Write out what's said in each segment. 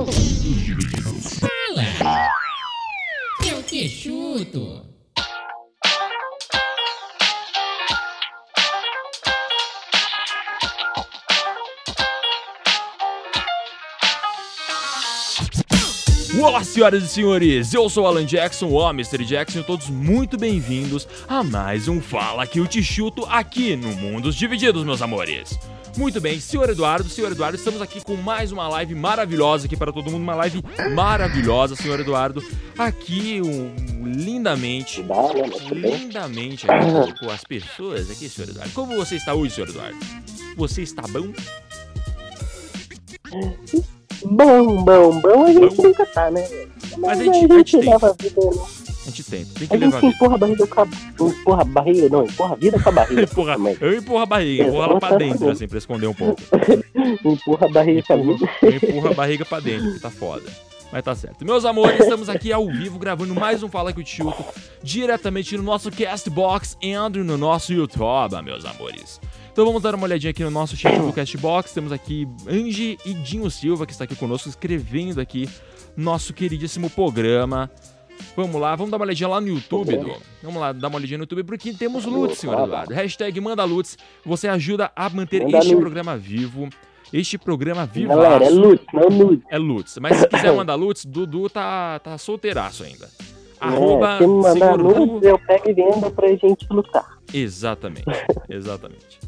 Fala! Eu que chuto! Olá, senhoras e senhores, eu sou Alan Jackson, o Mr. Jackson, todos muito bem-vindos a mais um Fala Que Eu Te Chuto aqui no Mundos Divididos, meus amores. Muito bem, senhor Eduardo, senhor Eduardo, estamos aqui com mais uma live maravilhosa aqui para todo mundo, uma live maravilhosa, senhor Eduardo, aqui um, lindamente, lindamente aqui com as pessoas aqui, senhor Eduardo. Como você está hoje, senhor Eduardo? Você está bom? Bom, bom, bom, a gente Bom. nunca tá, né? Mas a gente- a gente leva a vida. né? A gente tenta, tem que A levar gente empurra a barriga com a. Empurra a barriga, não, empurra a vida com a barriga. Empurra, eu empurro a barriga, empurro ela pra dentro, assim, pra esconder um pouco. Empurra a barriga com a Empurro, vida. eu empurro a barriga pra dentro, que tá foda. Mas tá certo. Meus amores, estamos aqui ao vivo gravando mais um Fala Que Te Chuto diretamente no nosso Castbox e no nosso YouTube, meus amores. Então vamos dar uma olhadinha aqui no nosso chat do Castbox. Temos aqui Angie e Dinho Silva, que está aqui conosco, escrevendo aqui nosso queridíssimo programa. Vamos lá, vamos dar uma olhadinha lá no YouTube, Edu. Vamos lá, dar uma olhadinha no YouTube, porque temos Lutz, senhor Eduardo. Hashtag manda Lutz. Você ajuda a manter Manda este Lutz. programa vivo. Este programa vivo. Galera, é lute, não nude. É Lutz. Mas se quiser mandar Lutz, Dudu tá, tá solteiraço ainda. Arroba é, se me mandar nudes, eu pego e vendo pra gente lutar. Exatamente. Exatamente.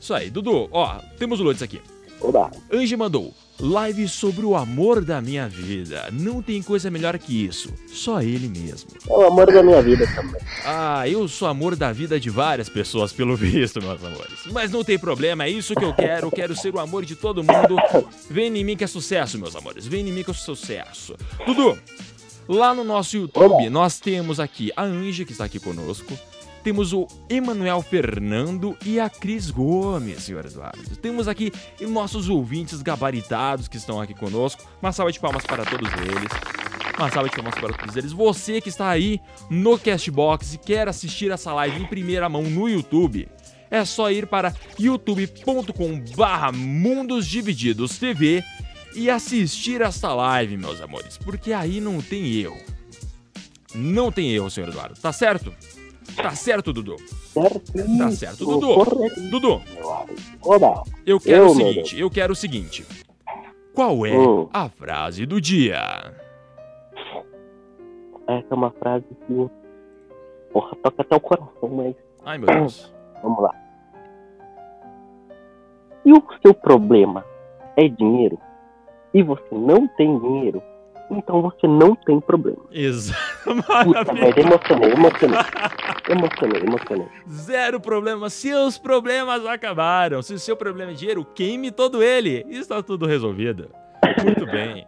Isso aí, Dudu, ó, temos o Lutz aqui. Oba. Angie mandou. Live sobre o amor da minha vida. Não tem coisa melhor que isso. Só ele mesmo. É o amor da minha vida também. Ah, eu sou amor da vida de várias pessoas, pelo visto, meus amores. Mas não tem problema, é isso que eu quero. Eu quero ser o amor de todo mundo. Vem em mim que é sucesso, meus amores. Vem em mim que é sucesso. Dudu, lá no nosso YouTube, nós temos aqui a Angie, que está aqui conosco. Temos o Emanuel Fernando e a Cris Gomes, senhor Eduardo. Temos aqui nossos ouvintes gabaritados que estão aqui conosco. Uma salva de palmas para todos eles. Uma salva de palmas para todos eles. Você que está aí no Castbox e quer assistir essa live em primeira mão no YouTube, é só ir para youtube.com barra Mundos Divididos TV e assistir esta live, meus amores, porque aí não tem erro. Não tem erro, senhor Eduardo. Tá certo? Tá certo, Dudu. Certo? Tá certo, Dudu. Correto, Dudu. Oba. eu quero Eu, o seguinte, eu quero o seguinte. Qual é Hum. a frase do dia? Essa é uma frase que. Porra, toca até o coração, mas Ai, meu Deus. vamos lá. E o seu problema é dinheiro? E você não tem dinheiro? Então você não tem problema. Exato. Puta merda, emocionei, emocionei. Emocionei, emocionei. Zero problema. Seus problemas acabaram. Se o seu problema é dinheiro, queime todo ele. Está tudo resolvido. Muito bem.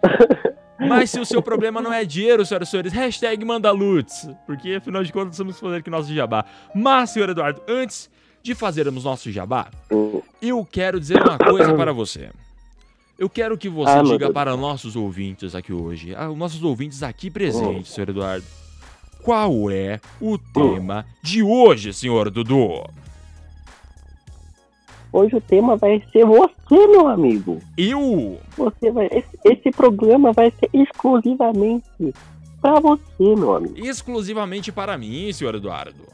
Mas se o seu problema não é dinheiro, senhoras e senhores, hashtag manda Lutz. Porque afinal de contas que fazer aqui nosso jabá. Mas, senhor Eduardo, antes de fazermos nosso jabá, eu quero dizer uma coisa para você. Eu quero que você Ah, diga para nossos ouvintes aqui hoje, ah, nossos ouvintes aqui presentes, senhor Eduardo, qual é o tema de hoje, senhor Dudu? Hoje o tema vai ser você, meu amigo. Eu? Você vai. Esse, esse programa vai ser exclusivamente pra você, meu amigo. Exclusivamente para mim, senhor Eduardo.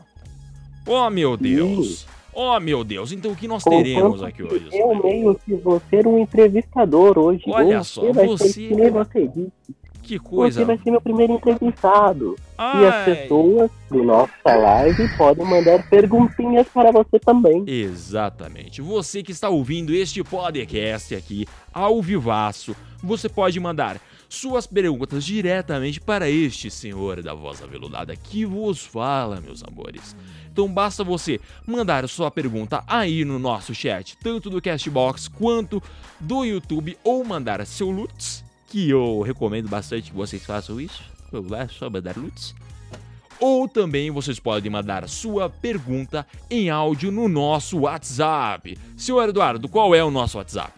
Oh, meu Deus. Oh, meu Deus. Então o que nós teremos Contanto aqui hoje? Eu meio que vou ser um entrevistador hoje. Olha você só, vai você- ser que nem você disse. Que coisa. Você vai ser meu primeiro entrevistado. E as Ai. pessoas do nossa live podem mandar perguntinhas para você também. Exatamente. Você que está ouvindo este podcast aqui ao vivaço, você pode mandar suas perguntas diretamente para este senhor da voz aveludada que vos fala, meus amores. Então basta você mandar sua pergunta aí no nosso chat, tanto do Castbox quanto do YouTube, ou mandar seu Lutz, que eu recomendo bastante que vocês façam isso. É só mandar Lutz. Ou também vocês podem mandar sua pergunta em áudio no nosso WhatsApp. Senhor Eduardo, qual é o nosso WhatsApp?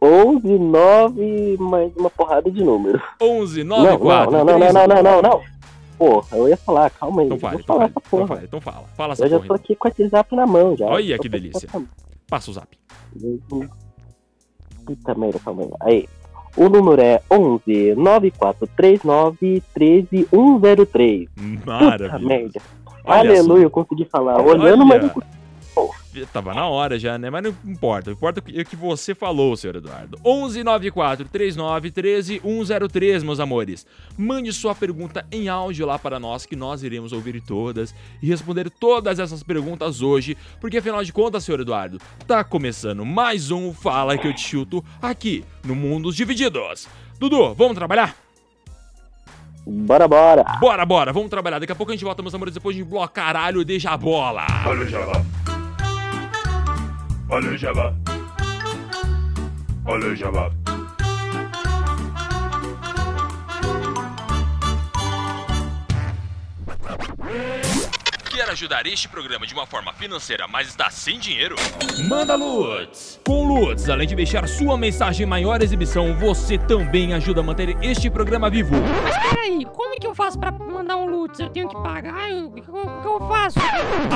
11, 9, mais uma porrada de números. 11 Não, 94 não, não, não, não, não, não, não. Porra, eu ia falar, calma aí. Então eu vou então essa então porra. fale, então fala. Fala essa Eu já porra. tô então. aqui com esse zap na mão já. Olha que delícia. essa- Passa o zap. Puta merda, calma aí. Aí. O número é 11 9439 13103. Puta Maravilha. merda. Olha Aleluia, eu consegui falar. Olhando, mas não consegui. Tava na hora já, né? Mas não importa. O que importa o que você falou, senhor Eduardo. 11 94 39 13 103, meus amores. Mande sua pergunta em áudio lá para nós, que nós iremos ouvir todas e responder todas essas perguntas hoje. Porque afinal de contas, senhor Eduardo, tá começando mais um Fala que eu te chuto aqui no Mundos Divididos. Dudu, vamos trabalhar? Bora, bora. Bora, bora, vamos trabalhar. Daqui a pouco a gente volta, meus amores, depois de bloco caralho, deixa a bola. Olha o Jabá. Olha o Jabá. Olha o Jabá. Quer ajudar este programa de uma forma financeira, mas está sem dinheiro? Manda Lutz! Com Lutz, além de deixar sua mensagem em maior exibição, você também ajuda a manter este programa vivo. Mas peraí, como é que eu faço pra mandar um Lutz? Eu tenho que pagar? O que, eu faço?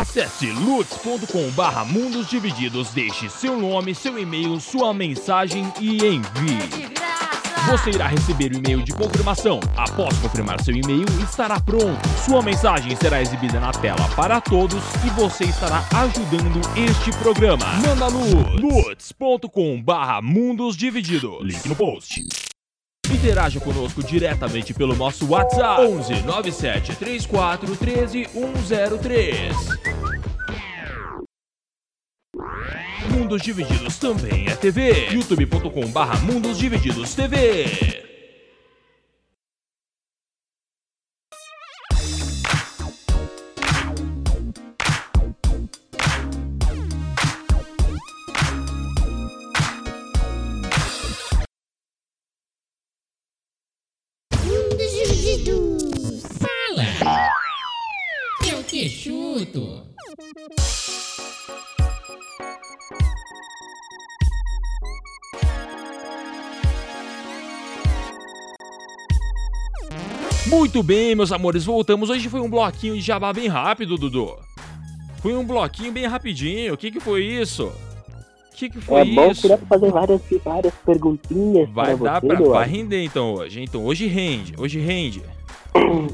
Acesse lutz.com barra mundos divididos, deixe seu nome, seu e-mail, sua mensagem e envie. De graça! Você irá receber o e-mail de confirmação. Após confirmar seu e-mail, estará pronto. Sua mensagem será exibida na tela para todos e você estará ajudando este programa. Manda luz. lutz.com barra mundos divididos. Link no post. Interaja conosco diretamente pelo nosso WhatsApp 11 97 34 13 103. Mundos Divididos também é TV. youtube.com barra Mundos Divididos TV. Mundos divididos. Fala! Eu te Muito bem, meus amores, voltamos. Hoje foi um bloquinho de jabá bem rápido, Dudu. Foi um bloquinho bem rapidinho. O que que foi isso? O que que foi É bom isso? pra fazer várias, várias perguntinhas Vai pra dar você, pra, Eduardo. vai render então hoje. Então hoje rende, hoje rende.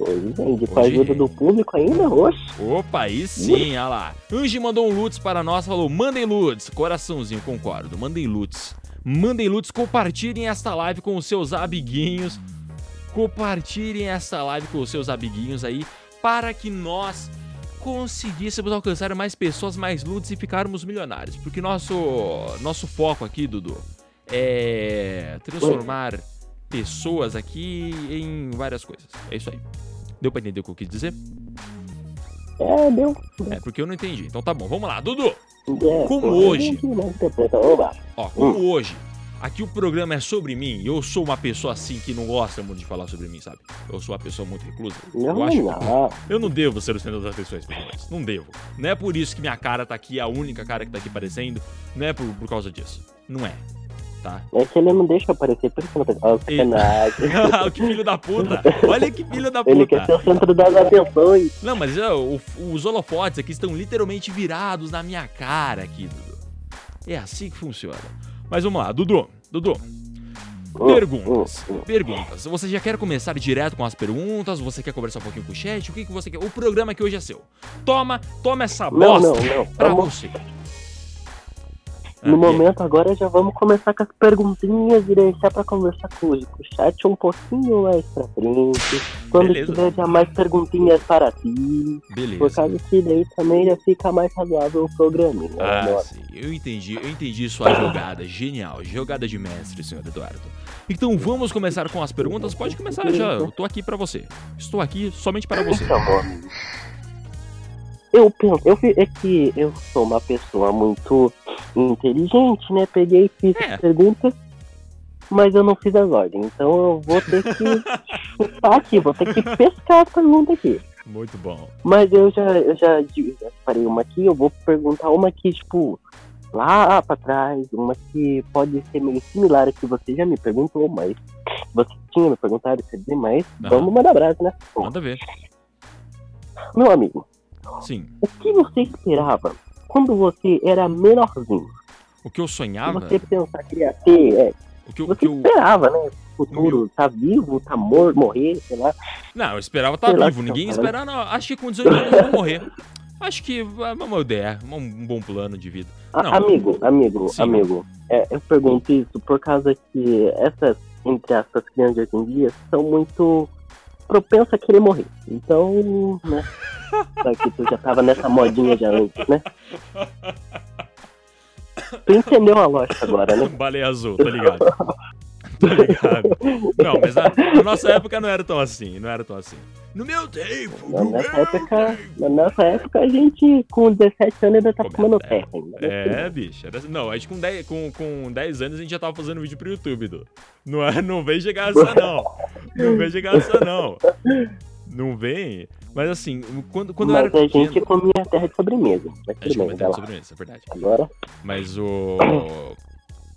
Hoje vende com a ajuda do público ainda, oxe. Opa, aí sim, olha lá. Angie mandou um Lutz para nós, falou: mandem Lutz. Coraçãozinho, concordo. Mandem Lutz. Mandem Lutz, compartilhem esta live com os seus amiguinhos. Compartilhem esta live com os seus amiguinhos aí, para que nós conseguíssemos alcançar mais pessoas, mais Lutz e ficarmos milionários. Porque nosso, nosso foco aqui, Dudu, é transformar pessoas aqui em várias coisas. É isso aí. Deu pra entender o que eu quis dizer? É, deu. É, porque eu não entendi. Então tá bom, vamos lá. Dudu, É, Como hoje? interpreta. Oba. ó, como hoje, aqui o programa é sobre mim, eu sou uma pessoa assim que não gosta muito de falar sobre mim, sabe? Eu sou uma pessoa muito reclusa. Não, eu acho não. eu não devo ser o centro das atenções, pessoas. Não devo. Não é por isso que minha cara tá aqui, a única cara que tá aqui aparecendo. Não é por, por causa disso. Não é. Tá? É que ele não deixa aparecer, por isso que não sacanagem. que filho da puta! Olha que filho da Ele quer puta! ser o centro das atenções. Não, mas ó, o- os holofotes aqui estão literalmente virados na minha cara aqui, Dudu. É assim que funciona. Mas vamos lá, Dudu. Dudu, perguntas. Perguntas. Você já quer começar direto com as perguntas? Você quer conversar um pouquinho com o chat? O que, que você quer? O programa aqui hoje é seu. Toma, toma essa Não, bosta não, não. pra Vamos- você. No Ah, momento agora já vamos começar com as perguntinhas e deixar pra conversar com o chat um pouquinho mais pra frente. Quando Beleza. tiver já mais perguntinhas para ti. Beleza. Por causa que daí também já fica mais razoável o programinha. né, Ah, sim. Eu entendi, eu entendi sua jogada. Genial. Jogada de mestre, senhor Eduardo. Então vamos começar com as perguntas. Pode começar já. Eu tô aqui pra você. Estou aqui somente para você. Então, amor. Eu penso, eu, é que eu sou uma pessoa muito inteligente, né? Peguei e fiz É. as perguntas, mas eu não fiz as ordens. Então eu vou ter que chutar aqui, vou ter que pescar a pergunta aqui. Muito bom. Mas eu já, eu já, já separei uma aqui, eu vou perguntar uma que, tipo, lá pra trás, uma que pode ser meio similar a que você já me perguntou, mas você tinha me perguntado, quer dizer, mas vamos mandar abraço, né? Manda ver. Meu amigo, Sim. o que você esperava quando você era menorzinho? O que eu sonhava, você pensar que ia ter, é, o que eu, você que eu esperava, né? Futuro, tá vivo, tá morto, morrer, sei lá. Não, eu esperava Sei lá vivo. Ninguém tá esperar, não. Acho que com 18 anos eu vou morrer. Acho que é uma ideia, um bom plano de vida. A- Não. Amigo, amigo, Sim. amigo, é, eu pergunto isso por causa que essas, entre aspas, crianças de hoje em dia são muito propensas a querer morrer. Então, né? Só que tu já tava nessa modinha já antes, né? Tu entendeu a lógica agora, né? Baleia azul, tô ligado. tô ligado. Não, mas na, na nossa época não era tão assim, não era tão assim. No meu tempo, Na no nossa meu época, na nossa época, a gente com 17 anos ainda tá Comendo comendo terra. terra né? É, bicho. Era... Não, a gente com 10, com, com 10 anos a gente já tava fazendo vídeo pro YouTube, Du. Não, é, não vem chegar essa, não. Não vem chegar essa, não. Não vem. Mas assim, quando, quando eu Mas era a pequeno... gente comia terra de sobremesa. Mas A gente tudo bem, comentou vai lá. sobre isso, é verdade. Agora, Mas o.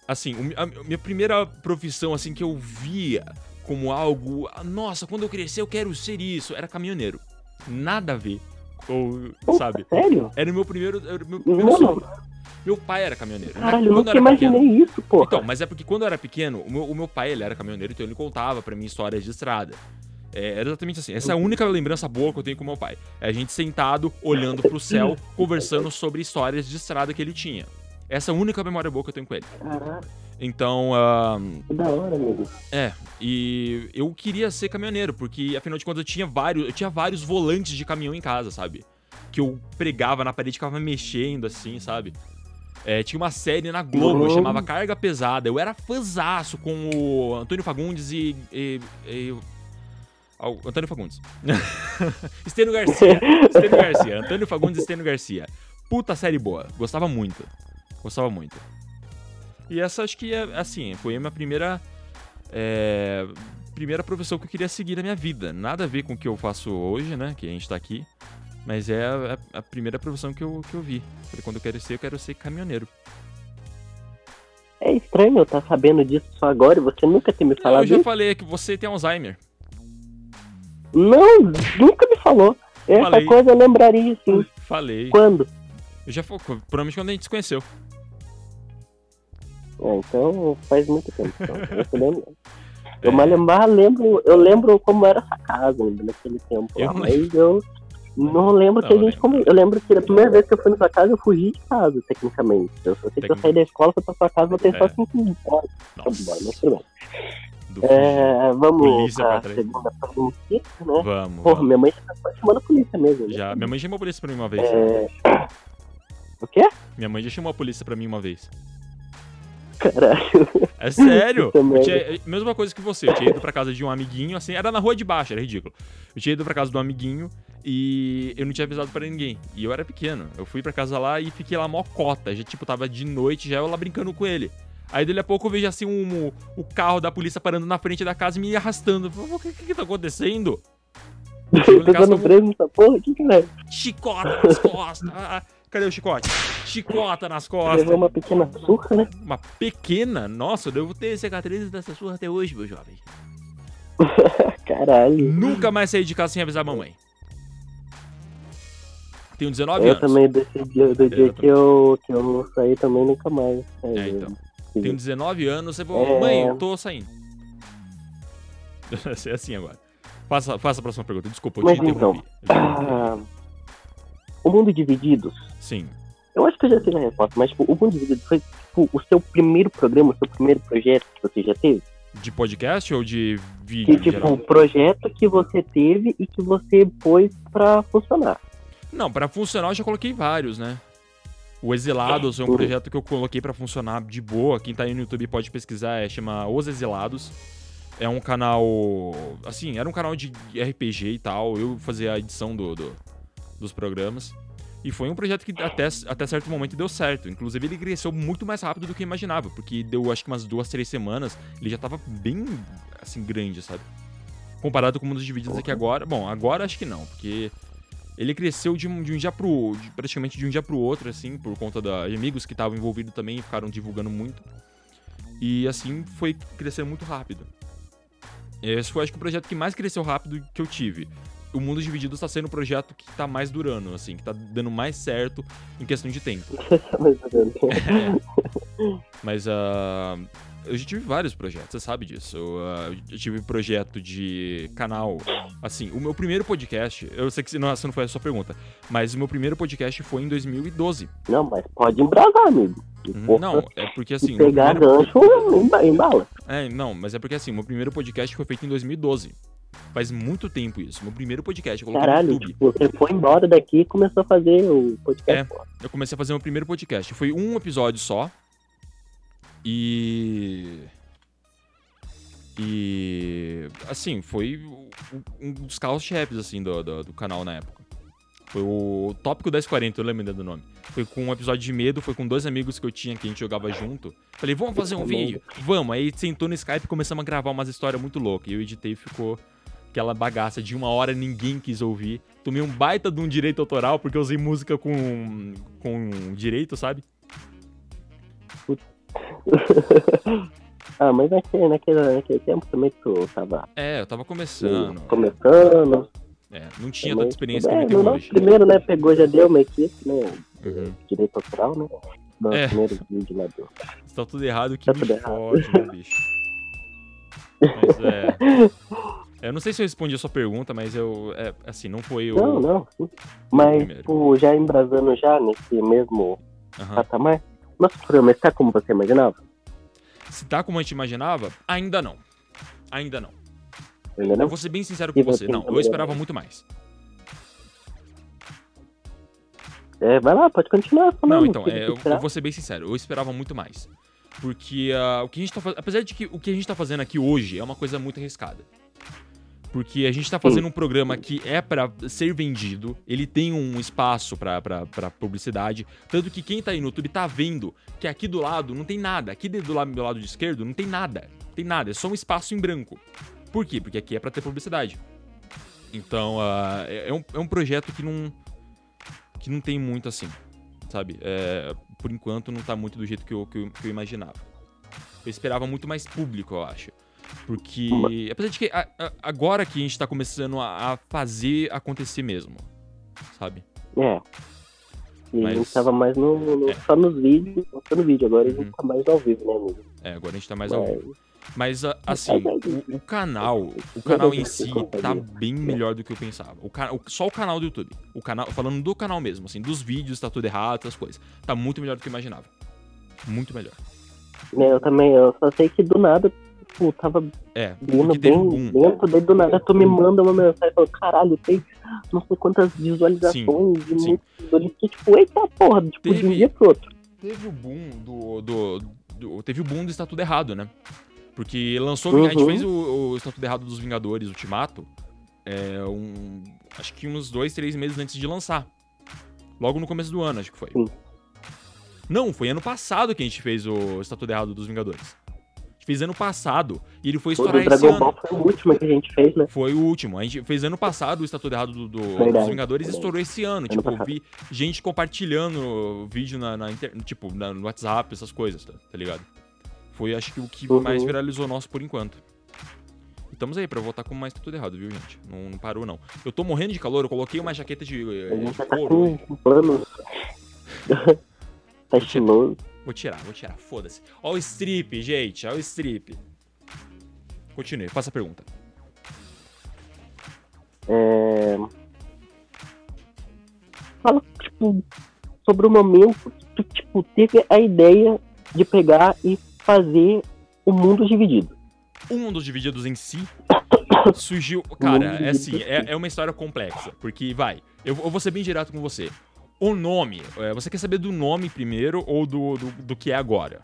Assim, a minha primeira profissão, assim, que eu via como algo. "Ah, Nossa, quando eu crescer eu quero ser isso. Era caminhoneiro. Nada a ver. Ou, Pô, sabe? sério? Era o meu primeiro. Era o meu primeiro Mano, sonho. Meu pai era caminhoneiro. né? caralho, eu nunca era pequeno- imaginei isso, pô. Então, mas é porque quando eu era pequeno, o meu, o meu pai, ele era caminhoneiro, então ele contava pra mim histórias de estrada. É, era exatamente assim. Essa é a única lembrança boa que eu tenho com meu pai. É a gente sentado, olhando pro céu, conversando sobre histórias de estrada que ele tinha. Essa é a única memória boa que eu tenho com ele. Caralho, Então, que da hora, amigo. é, e eu queria ser caminhoneiro, porque afinal de contas eu tinha vários, eu tinha vários volantes de caminhão em casa, sabe? Que eu pregava na parede e ficava mexendo assim, sabe? É, tinha uma série na Globo, Uhum. chamava Carga Pesada. Eu era fãzaço com o Antônio Fagundes e. e- e- Antônio Fagundes. Estênio Garcia. Estênio Garcia. Antônio Fagundes e Estênio Garcia. Puta série boa. Gostava muito. Gostava muito. E essa acho que é, assim, foi a minha primeira. é, primeira profissão que eu queria seguir na minha vida. Nada a ver com o que eu faço hoje, né? Que a gente tá aqui. Mas é a, a primeira profissão que eu, que eu vi. Falei, quando eu quero ser, eu quero ser caminhoneiro. É estranho eu estar sabendo disso só agora e você nunca ter me eu falado já isso. falei que você tem Alzheimer. Não, nunca me falou. Essa Falei. coisa eu lembraria sim. Falei. Quando? Eu já falei, provavelmente quando a gente se conheceu. É, então faz muito tempo. Então, eu lembro. Eu mais lembrar, lembro, eu lembro como era essa casa ainda naquele tempo. Eu lá, não mas eu não lembro Não, que a eu gente lembro. come... Eu lembro que a primeira vez que eu fui na sua casa, eu fugi de casa, tecnicamente. Eu só sei que eu saí da escola, fui pra sua casa, voltei só É. cinco horas. Tá bom, mas Nossa. tudo bem. É, vamos pra pra segunda pergunta, né? Vamos. Porra, vamos. minha mãe já tá chamando a polícia mesmo. né? Já, minha mãe chamou a polícia pra mim uma vez. É... O quê? Minha mãe já chamou a polícia pra mim uma vez. Caralho. É sério? Eu tinha, mesma coisa que você. Eu tinha ido pra casa de um amiguinho, assim, era na rua de baixo, era ridículo. Eu tinha ido pra casa de um amiguinho e eu não tinha avisado pra ninguém. E eu era pequeno. Eu fui pra casa lá e fiquei lá mó cota. Já, tipo, tava de noite, já eu lá brincando com ele. Aí dali a pouco eu vejo assim um, o carro da polícia parando na frente da casa e me arrastando. Eu O que, que que tá acontecendo? Chegou em Tô dando preso nessa porra? Que que é? Chicota nas costas. Cadê o chicote? Chicota nas costas. Levou uma pequena surra, né? Uma pequena? Nossa, eu devo ter cicatrizes dessa surra até hoje, meu jovem. Caralho. Nunca mais saí de casa sem avisar a mamãe. Tenho 19 Eu anos. também, desse dia, do dia Eu que eu, que eu saí também, nunca mais. É, então. Tenho 19 anos, você É. falou, mãe, eu tô saindo. Ser assim agora. Faça, faça a próxima pergunta. Desculpa, eu Mas te interrompi. Ah, o Mundo Divididos. Sim. Eu acho que eu já sei a resposta, mas tipo, o Mundo Divididos foi tipo, o seu primeiro programa, o seu primeiro projeto que você já teve? De podcast ou de vídeo Que tipo, o projeto que você teve e que você pôs pra funcionar. Não, pra funcionar eu já coloquei vários, né? O Exilados é um projeto que eu coloquei pra funcionar de boa. Quem tá aí no YouTube pode pesquisar, é, chama Os Exilados. É um canal. Assim, era um canal de RPG e tal. Eu fazia a edição do, do- dos programas. E foi um projeto que até, até certo momento deu certo. Inclusive, ele cresceu muito mais rápido do que eu imaginava. Porque deu, acho que umas duas, três semanas, ele já tava bem, assim, grande, sabe? Comparado com o Mundo de Vídeos aqui agora. Bom, agora acho que não, porque ele cresceu de um, de um dia pro. de- praticamente de um dia pro outro, assim, por conta da, de amigos que estavam envolvidos também e ficaram divulgando muito. E assim foi crescendo muito rápido. Esse foi, acho que, o projeto que mais cresceu rápido que eu tive. O Mundo Dividido está sendo o projeto que tá mais durando, assim, que tá dando mais certo em questão de tempo. Menos. Mas ah, eu já tive vários projetos, você sabe disso. Eu, ah, eu tive projeto de canal. Assim, o meu primeiro podcast, eu sei que não, essa não foi a sua pergunta, mas o meu primeiro podcast foi em 2012. Não, mas pode embrasar, amigo. Uhum, for Não, é porque assim. pegar primeiro- gancho, emba- embala. É, não, mas é porque assim, meu primeiro podcast foi feito em 2012. Faz muito tempo isso. Meu primeiro podcast, eu coloquei no Caralho, YouTube. tipo, você foi embora daqui e começou a fazer o podcast. É. Eu comecei a fazer meu primeiro podcast. Foi um episódio só. E. E. Assim, foi um dos carros-chefes, assim, do, do, do canal na época. Foi o Tópico 1040, eu lembro do nome. Foi com um episódio de medo, foi com dois amigos que eu tinha que a gente jogava junto. Falei, vamos fazer um vídeo? Vamos. Aí sentou no Skype e começamos a gravar umas histórias muito loucas. E eu editei e ficou aquela bagaça de uma hora ninguém quis ouvir. Tomei um baita de um direito autoral, porque eu usei música com, com direito, sabe? ah, mas naquele, naquele, naquele tempo também tu tava É, eu tava começando. começando. É, não tinha também, tanta experiência é, que eu tenho hoje. primeiro, né, pegou, já deu uma equipe, né, Uhum. direito autoral, né, no É. primeiro vídeo lá do... Tá tudo errado, que Tá me fode, né, bicho? Mas é. Eu não sei se eu respondi a sua pergunta, mas eu. É, assim, não foi o. Não, não, sim. Mas, tipo, já embrasando já nesse mesmo Aham. patamar, nosso programa está como você imaginava? Se tá como a gente imaginava, ainda não. Ainda não. Ainda Eu não? vou ser bem sincero E com você. você Não, eu esperava muito mais. É, vai lá, pode continuar falando. Não, então, é, eu, eu vou ser bem sincero, eu esperava muito mais. Porque ah, o que a gente tá fazendo. Apesar de que o que a gente tá fazendo aqui hoje é uma coisa muito arriscada. Porque a gente tá fazendo um programa que é pra ser vendido, ele tem um espaço pra publicidade. Tanto que quem tá aí no YouTube tá vendo que aqui do lado não tem nada. Aqui do lado, do lado esquerdo não tem nada. Tem nada, é só um espaço em branco. Por quê? Porque aqui é pra ter publicidade. Então, é, é um, é um projeto que não. que não tem muito assim sabe? É, por enquanto não tá muito do jeito que eu, que eu, que eu imaginava. Eu esperava muito mais público, eu acho. Porque, apesar de que a- a- agora que a gente tá começando a, a fazer acontecer mesmo, sabe? É. E a Mas- gente tava mais no, no- É. só nos vídeos, só no vídeo. Agora a Uhum. gente tá mais ao vivo, né, amigo? É, agora a gente tá mais ao Mas- vivo. Mas, a- assim, o, o canal, o canal em si tá bem melhor do que eu pensava. O, ca- o- só o canal do YouTube. O canal, falando do canal mesmo, assim, dos vídeos, tá tudo errado, essas coisas. Tá muito melhor do que eu imaginava. Muito melhor. né, eu também, eu só sei que do nada, tipo, tava É, teve bem um dentro, daí do nada tu me manda uma mensagem falando, caralho, tem não sei quantas visualizações e sim. muitos seguidores que, tipo, eita porra, tipo, de um Teve- dia pro outro. Teve o boom do, do, do- Teve o boom do Está Tudo Errado, né? Porque lançou. A gente Uhum. fez o, o Está Tudo Errado dos Vingadores, Ultimato. É, um, acho que uns dois, três meses antes de lançar. Logo no começo do ano, acho que foi. Sim. Não, foi ano passado que a gente fez o Está Tudo Errado dos Vingadores. Fez ano passado e ele foi O estourar esse Dragon ano. Ball foi o último que a gente fez, né? Foi o último. A gente fez ano passado o Estatuto Errado do, do- dos Vingadores e estourou esse ano. Ano tipo, passado. vi gente compartilhando vídeo na, na inter- tipo, na- no WhatsApp, essas coisas, tá, tá ligado? Foi, acho que, o que Uhum. mais viralizou nosso por enquanto. E estamos aí pra voltar com mais tudo errado, viu, gente? Não, não parou, não. Eu tô morrendo de calor, eu coloquei uma jaqueta de, eh, de tá couro. hoje. com planos. tá estiloso. Vou tirar, vou tirar, foda-se. Ó o strip, gente, ó o strip. Continue, faça a pergunta. É... Fala, tipo, sobre o momento que tu, tipo, teve a ideia de pegar e fazer o mundo dividido. O Mundo dos Divididos em si surgiu. Cara, é assim, é, é uma história complexa. Porque, vai, eu, eu vou ser bem direto com você. O nome, é, você quer saber do nome primeiro ou do, do, do que é agora?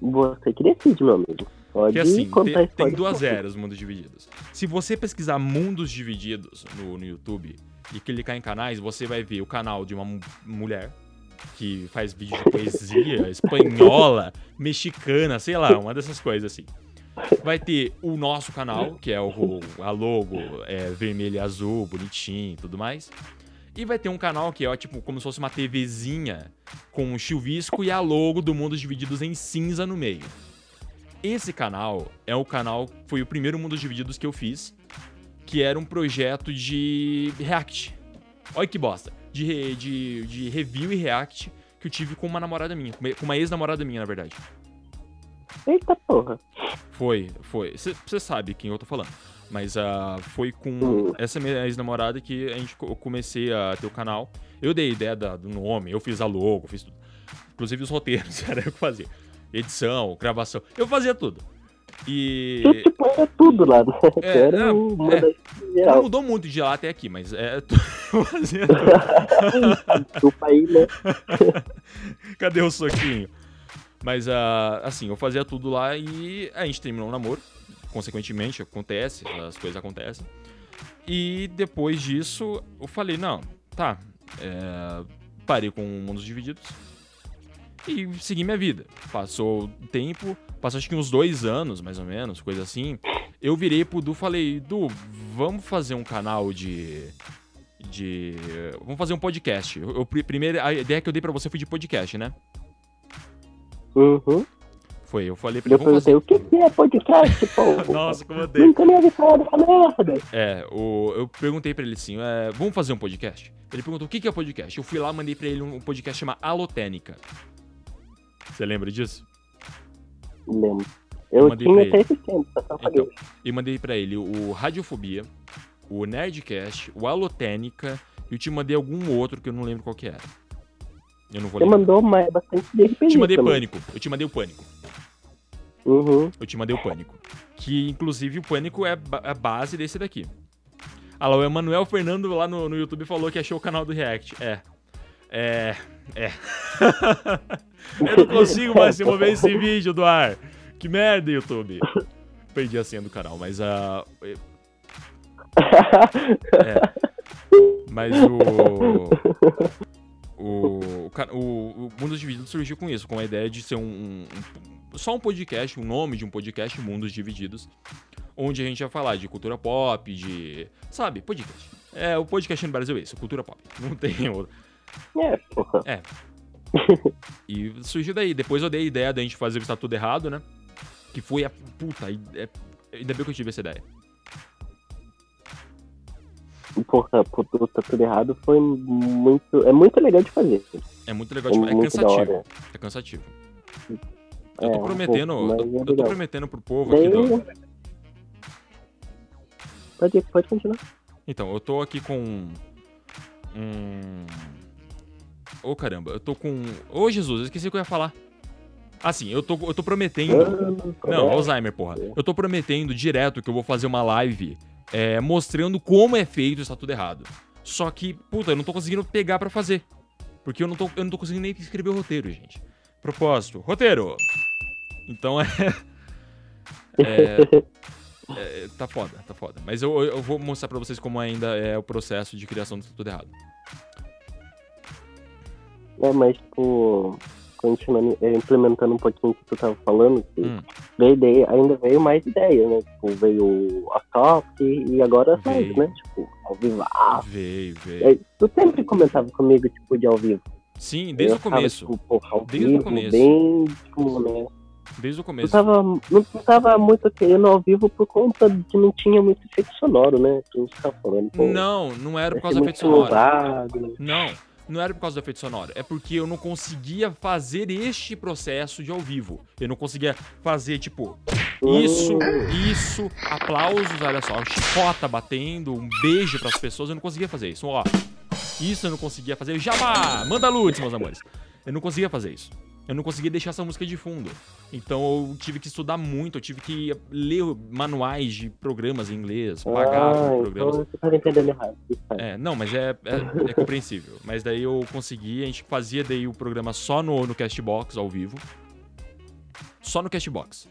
Você que decide, meu amigo. Pode Porque assim, tem, tem duas eras Mundos Divididos. Se você pesquisar Mundos Divididos no, no YouTube e clicar em canais, você vai ver o canal de uma mu- mulher que faz vídeo de poesia espanhola, mexicana, sei lá, uma dessas coisas assim. Vai ter o nosso canal, que é o, a logo é, vermelho e azul, bonitinho e tudo mais. E vai ter um canal que é tipo como se fosse uma TVzinha com um chuvisco e a logo do Mundos Divididos em cinza no meio. Esse canal é o canal, foi o primeiro Mundos Divididos que eu fiz, que era um projeto de React. Olha que bosta. De, de, de review e React, que eu tive com uma namorada minha, com uma- com uma ex-namorada minha, na verdade. Eita porra. Foi, foi. Você sabe quem eu tô falando. Mas ah, foi com Hum. essa minha ex-namorada que a gente, eu comecei a ter o canal. Eu dei a ideia da- do nome, eu fiz a logo, fiz tudo. Inclusive os roteiros, era eu que fazia. Edição, gravação, eu fazia tudo. E. Tipo, era tudo lá, né? É, era não, o manda Não geral. mudou muito de lá até aqui, mas é. fazia tudo. Aí, né? Cadê o soquinho? Mas, ah, assim, eu fazia tudo lá e a gente terminou o namoro. Consequentemente, acontece, as coisas acontecem. E depois disso, eu falei, não, tá. é, parei com Mundos Divididos e segui minha vida. Passou tempo, passou acho que uns dois anos, mais ou menos, coisa assim. Eu virei pro Du e falei, Du, vamos fazer um canal de. De. Vamos fazer um podcast. Eu, eu- primeiro, a ideia que eu dei pra você foi de podcast, né? Uhum. Foi, eu falei pra Eu ele, vamos perguntei, o que que é podcast, pô? Nossa, como eu. Nunca me ouvi falar dessa merda. É, o, eu perguntei pra ele assim, é, vamos fazer um podcast? Ele perguntou, o que que é podcast? Eu fui lá, mandei pra ele um podcast chamado Alotênica. Você lembra disso? Lembro. Eu Mandei tinha até esse tempo, só eu Então, falei. e mandei pra ele o Radiofobia, o Nerdcast, o Alotênica, e eu te mandei algum outro que eu não lembro qual que era. Eu não vou Você lembrar. mandou mais bastante de RPG Eu te mandei também. Pânico, eu te mandei o Pânico. Uhum. Eu te mandei o Pânico. Que, inclusive, o Pânico é ba- a base desse daqui. Ah lá, o Emanuel Fernando lá no, no YouTube falou que achou o canal do React. É. É. É. Eu não consigo mais remover esse vídeo do ar. Que merda, YouTube. Perdi a senha do canal, mas a. é. Mas o. O, o, o, o Mundos Divididos surgiu com isso, com a ideia de ser um- um- só um podcast, o nome de um podcast, Mundos Divididos, onde a gente ia falar de cultura pop, de. Sabe, podcast. É, o podcast no Brasil é isso, cultura pop. Não tem outro. É, porra. E surgiu daí. Depois eu dei a ideia da gente fazer o Está Tudo Errado, né? Que foi a. Puta, é- ainda bem que eu tive essa ideia. Porra, puto, tá tudo errado. Foi muito. É muito legal de fazer. É muito legal, É de... é muito da cansativo. É cansativo. É, Eu tô um prometendo, pouco, mas eu, é eu tô legal. prometendo pro povo aqui do, Pode, pode continuar. Então, eu tô aqui com um. Ô caramba, eu tô com. Ô Jesus, eu esqueci o que eu ia falar. Ah, sim, eu tô, eu tô prometendo. Ah, Não, é. Alzheimer, porra. Eu tô prometendo direto que eu vou fazer uma live é, mostrando como é feito está tudo errado. Só que, puta, eu não tô conseguindo pegar pra fazer. Porque eu não tô, eu não tô conseguindo nem escrever o roteiro, gente. Propósito, roteiro! Então é. é, é, tá foda, tá foda. Mas eu, eu vou mostrar pra vocês como ainda é o processo de criação do tudo errado. É, mas, tipo, continuando, é, implementando um pouquinho o que tu tava falando, Hum. veio daí, ainda veio mais ideias, né? Tipo, veio a top e agora Veio. né? Tipo, ao vivo. Ah, Veio, veio. é, tu sempre comentava comigo, tipo, de ao vivo. Sim, desde Eu o tava, começo. tipo, porra, ao Desde o vivo, começo. bem, tipo, né? Desde o Eu começo. tava, não, não tava muito querendo ao vivo por conta de que não tinha muito efeito sonoro, né? Tu tava falando, pô, Não, não era por causa da efeito sonoro. vago. Não, não era por causa do efeito sonoro. É porque eu não conseguia fazer este processo de ao vivo. Eu não conseguia fazer, tipo, isso, Hum, isso, aplausos, olha só, chicota batendo, um beijo pras pessoas. Eu não conseguia fazer isso. Ó, isso eu não conseguia fazer. Jabá! Manda luz, meus amores. Eu não conseguia fazer isso. Eu não conseguia deixar essa música de fundo. Então eu tive que estudar muito, eu tive que ler manuais de programas em inglês, pagar ah, por então programas. você tava entendendo errado. É, não, mas é, é, é compreensível. Mas daí eu consegui, a gente fazia daí o programa só no, no Castbox, ao vivo. Só no Castbox.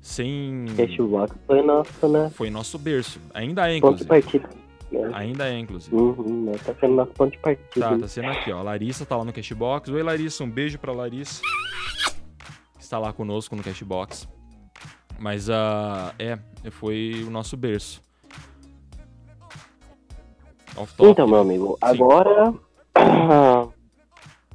Sem... Cashbox foi nosso, né? Foi nosso berço. Ainda é, Ponto inclusive. partida. Né? Ainda é, inclusive. Uhum, né? Tá sendo nosso ponto de partida. Tá, tá sendo aqui, ó. A Larissa tá lá no Cashbox. Oi, Larissa, um beijo pra Larissa. Está lá conosco no Cashbox. Mas, ah, é, foi o nosso berço. Off top. Então, meu amigo, agora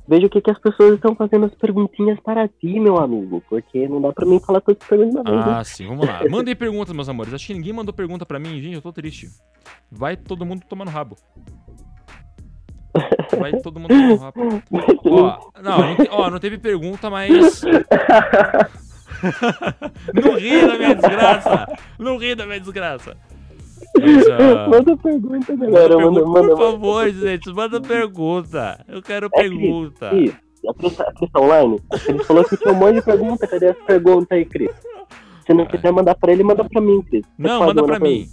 veja o que, que as pessoas estão fazendo as perguntinhas para ti, meu amigo. Porque não dá pra mim falar todas as perguntas? Ah, sim, vamos lá. Mandem perguntas, meus amores. Acho que ninguém mandou pergunta pra mim, gente. Eu tô triste. Vai todo mundo tomar no rabo. Vai todo mundo tomar você não- Ó, não, não, te- ó, não teve pergunta, mas. não ri da minha desgraça! Não ri da minha desgraça! Mas, ah, Manda pergunta, manda galera. Manda, pergunta, manda, por favor, gente, manda pergunta. Eu quero pergunta. Cris, a Cris, a Cris tá online? A Cris falou que tinha um monte de pergunta. Cadê essa pergunta aí, Cris? Se não quiser mandar pra ele, manda pra mim, Cris. Você Não, pode manda mandar pra mim.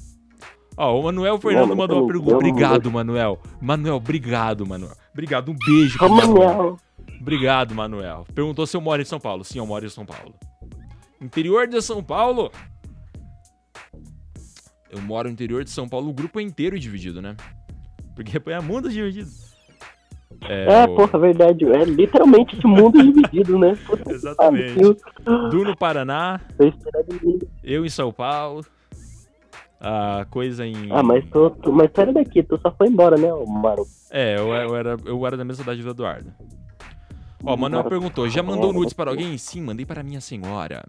Ó, o Manuel Fernando manda mandou uma pra mim. pergunta. Não Obrigado, Manuel. Manuel, obrigado, Manuel. Obrigado, um beijo Ô, Manuel. Obrigado, Manuel. Perguntou se eu moro em São Paulo. Sim, eu moro em São Paulo. Interior de São Paulo? Eu moro no interior de São Paulo, o grupo é inteiro dividido, né? Porque é mundo dividido. É, o- porra, verdade. É literalmente esse mundo dividido, né? Puta Exatamente. Du no Paraná, eu em São Paulo. A coisa em. Ah, mas tu, tu, mas tu era daqui, tu só foi embora, né, ô Maro? É, eu, eu era, eu era da mesma cidade do Eduardo. Ó, o Manuel perguntou: já mandou nudes para alguém? Sim, mandei para minha senhora.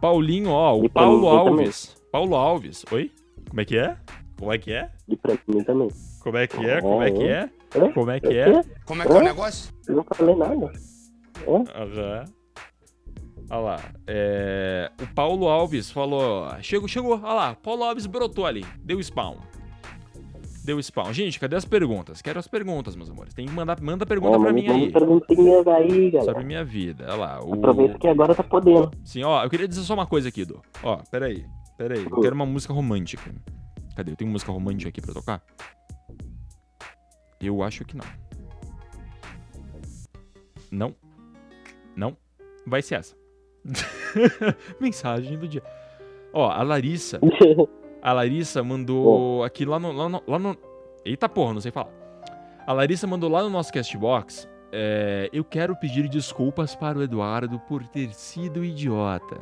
Paulinho, ó, o Paulo. Alves. Paulo Alves. Oi? Como é que é? Como é que é? E pra mim também. Como é que é? Como é que é? É? Como é que é? Como é que é o negócio? Eu não falei nada. Aham. Olha lá. É, o Paulo Alves falou. Chegou, chegou. Olha lá. Paulo Alves brotou ali. Deu spawn. Deu spawn. Gente, cadê as perguntas? Quero as perguntas, meus amores. Tem que mandar manda pergunta Ó, pra mim aí. perguntinhas aí, Sobre galera. minha vida. Olha lá. O... Aproveita que agora tá podendo. Sim, ó. Eu queria dizer só uma coisa aqui, Du. Ó, peraí. Peraí. Eu quero uma música romântica. Cadê? Eu tenho música romântica aqui pra tocar? Eu acho que não. Não. Não. Vai ser essa. Mensagem do dia. Ó, a Larissa. A Larissa mandou aqui lá no, lá no. lá no- Eita porra, não sei falar. A Larissa mandou lá no nosso Castbox. é, eu quero pedir desculpas para o Eduardo por ter sido idiota.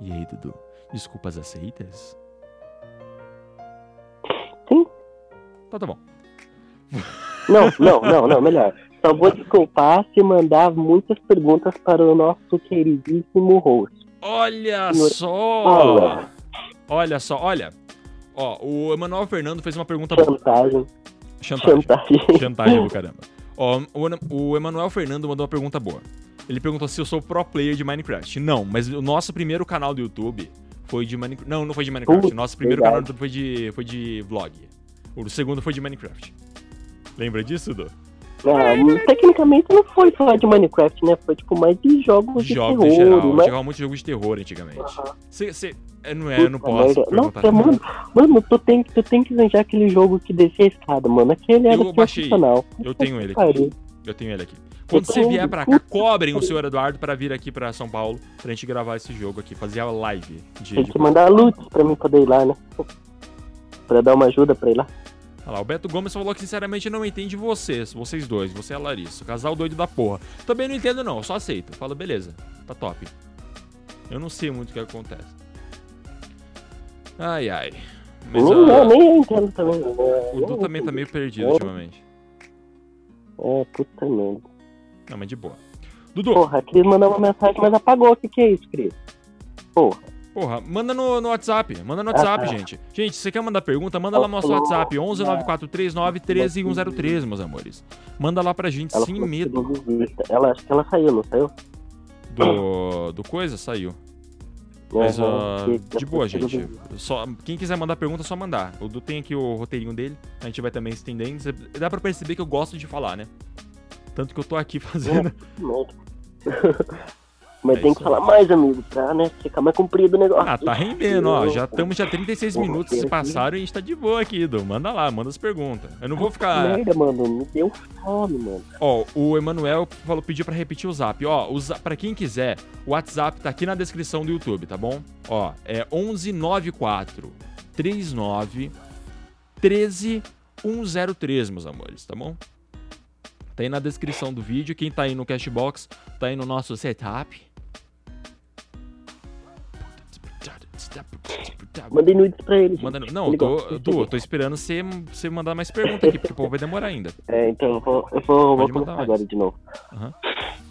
E aí, Dudu? Desculpas aceitas? Sim. Tá, tá bom. Não, não, não, não, melhor. Só vou desculpar se mandar muitas perguntas para o nosso queridíssimo host. Olha Senhor- só! Fala. Olha só, olha. Ó, o Emanuel Fernando fez uma pergunta boa. Chantagem, Chantagem. chantagem. Chantagem do caramba. Ó, o Emanuel Fernando mandou uma pergunta boa. Ele perguntou se eu sou pro player de Minecraft. Não, mas o nosso primeiro canal do YouTube foi de Minecraft. Não, não foi de Minecraft. Nosso primeiro verdade. canal foi de, foi de vlog. O segundo foi de Minecraft. Lembra disso, Du? Ah, tecnicamente não foi só de Minecraft, né? Foi tipo mais de jogos de Jogos em terror. geral. Eu mas... jogava muito jogo de terror antigamente. Aham. Cê, cê, é, não é, eu não posso mano, mano, tu tem, tu tem que arranjar aquele jogo que descia a escada, mano. Aquele era Eu baixei. Eu tenho ele aqui. Pariu. Eu tenho ele aqui. Quando você vier pra cá, cobrem o senhor Eduardo pra vir aqui pra São Paulo pra gente gravar esse jogo aqui, fazer a live de. Tem que mandar loot pra mim poder ir lá, né? Pra dar uma ajuda pra ir lá. Olha lá, o Beto Gomes falou que sinceramente não entende vocês, vocês dois, você e a Larissa, casal doido da porra. Também não entendo não, só aceito. Falo, beleza, tá top. Eu não sei muito o que acontece. Ai, ai. Mas Não, não, nem eu entendo também. o Du também tá meio perdido ultimamente. É, puta merda. Não, mas de boa. Dudu, Porra, a Cris mandou uma mensagem, mas apagou. O que que é isso, Cris? Porra. Porra, manda no, no WhatsApp. Manda no WhatsApp, Ah, tá. gente. Gente, se você quer mandar pergunta, manda lá no nosso WhatsApp. 11 9439 13103, meus amores. Manda lá pra gente, Ela sem medo. Ela acho que ela saiu, não saiu? Do, do coisa, saiu. Mas, que- de boa, gente. Só, quem quiser mandar pergunta, é só mandar. O Du tem aqui o roteirinho dele. A gente vai também estendendo. Dá pra perceber que eu gosto de falar, né? Tanto que eu tô aqui fazendo. Merda. Mas É tem que falar mais, amigo, pra né, ficar mais comprido o negócio. Ah, tá rendendo, ó. Já estamos já 36 Porra, minutos se aqui. passaram e a gente tá de boa aqui, Du. Manda lá, manda as perguntas. Eu não vou ficar. Merda, mano, me deu fome, mano. Ó, o Emanuel falou, pediu pra repetir o zap. Ó, o za- pra quem quiser, o WhatsApp tá aqui na descrição do YouTube, tá bom? Ó, é 1194 39 13 103, meus amores, tá bom? Tá aí na descrição do vídeo. Quem tá aí no Cashbox, tá aí no nosso setup. Mandei nudes pra ele. Manda, não, Ele tô, gosta. tô, tô esperando você, você mandar mais perguntas aqui, porque o povo vai demorar ainda. É, então eu vou, eu vou, vou começar agora de novo. Aham.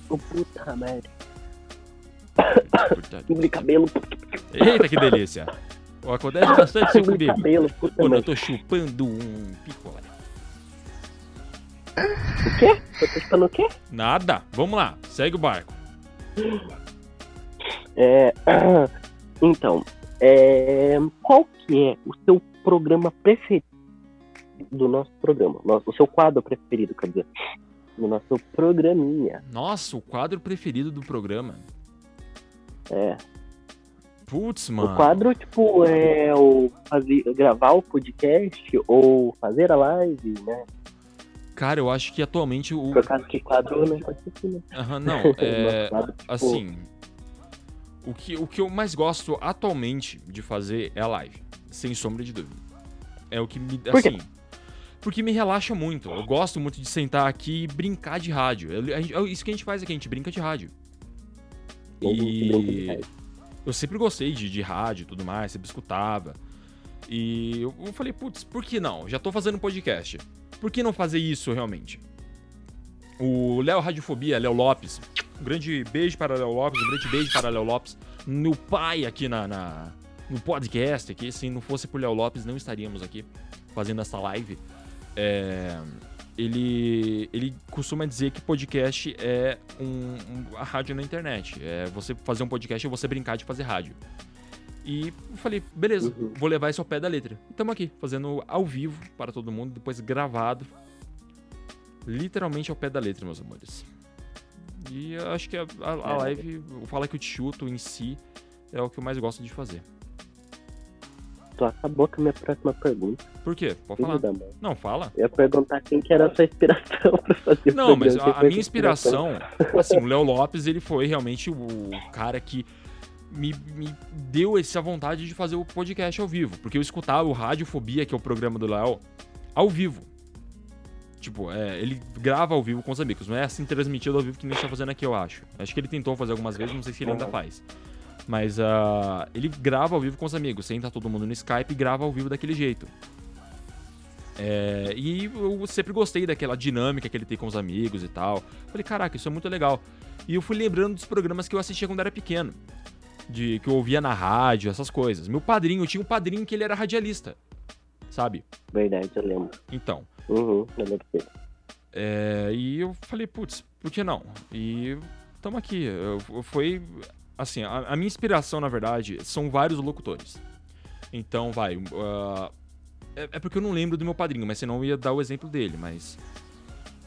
Oh, puta merda. De cabelo, Eita, que delícia. Acontece bastante isso comigo. cabelo, puta Quando eu tô chupando um picolé. O quê? Você tá escutando o quê? Nada. Vamos lá, segue o barco. É, então, é, qual que é o seu programa preferido do nosso programa? Nosso- O seu quadro preferido, quer dizer, do nosso programinha. Nossa, o quadro preferido do programa. É, Putz, mano. o quadro, tipo, é o fazer, gravar o podcast ou fazer a live, né? Cara, eu acho que atualmente o. Por causa que quadro não pode ser né? Aham, não, é. Quadro, tipo, Assim. O que, o que eu mais gosto atualmente de fazer é a live. Sem sombra de dúvida. É o que me. Por quê? Assim. Porque me relaxa muito. Eu gosto muito de sentar aqui e brincar de rádio. Eu- a gente- é isso que a gente faz aqui, a gente brinca de rádio. E eu sempre gostei de, de rádio e tudo mais, sempre escutava. E eu, eu falei, putz, por que não? Já tô fazendo um podcast. Por que não fazer isso realmente? O Léo Radiofobia, Léo Lopes. Um grande beijo para Léo Lopes, um grande beijo para Léo Lopes. Meu pai aqui na, na- no podcast aqui. Se não fosse por Léo Lopes, não estaríamos aqui fazendo essa live. É, ele, ele costuma dizer que podcast é um, um- a rádio na internet. É você fazer um podcast e você brincar de fazer rádio. E eu falei, beleza, Uhum. vou levar isso ao pé da letra. Estamos aqui, fazendo ao vivo para todo mundo, depois gravado. Literalmente ao pé da letra, meus amores. E acho que a, a- a É. live, o Fala Que Eu Te Chuto em si, é o que eu mais gosto de fazer. Tu acabou com a minha próxima pergunta. Por quê? Pode falar. Não, fala. Eu ia perguntar quem que era a sua inspiração pra fazer o Não, mas a, a minha sua inspiração, assim, o Léo Lopes, ele foi realmente o cara que me, me deu essa vontade de fazer o podcast ao vivo. Porque eu escutava o Radiofobia, que é o programa do Léo, ao vivo. Tipo, é, ele grava ao vivo com os amigos, não é assim transmitido ao vivo que nem está fazendo aqui, eu acho. Acho que ele tentou fazer algumas vezes, não sei se ele ainda Uhum. faz. Mas ah, ele grava ao vivo com os amigos, senta todo mundo no Skype e grava ao vivo daquele jeito. É, e eu sempre gostei daquela dinâmica que ele tem com os amigos e tal. Falei, caraca, isso é muito legal. E eu fui lembrando dos programas que eu assistia quando era pequeno. De que eu ouvia na rádio, essas coisas. Meu padrinho, eu tinha um padrinho que ele era radialista. Sabe? Verdade, eu lembro. Então. Uhum, eu lembro dele. É, e eu falei, putz, por que não? E tamo aqui. Eu, foi. Assim, a, a minha inspiração, na verdade, são vários locutores. Então, vai. ah, é, é porque eu não lembro do meu padrinho, mas senão eu ia dar o exemplo dele, mas.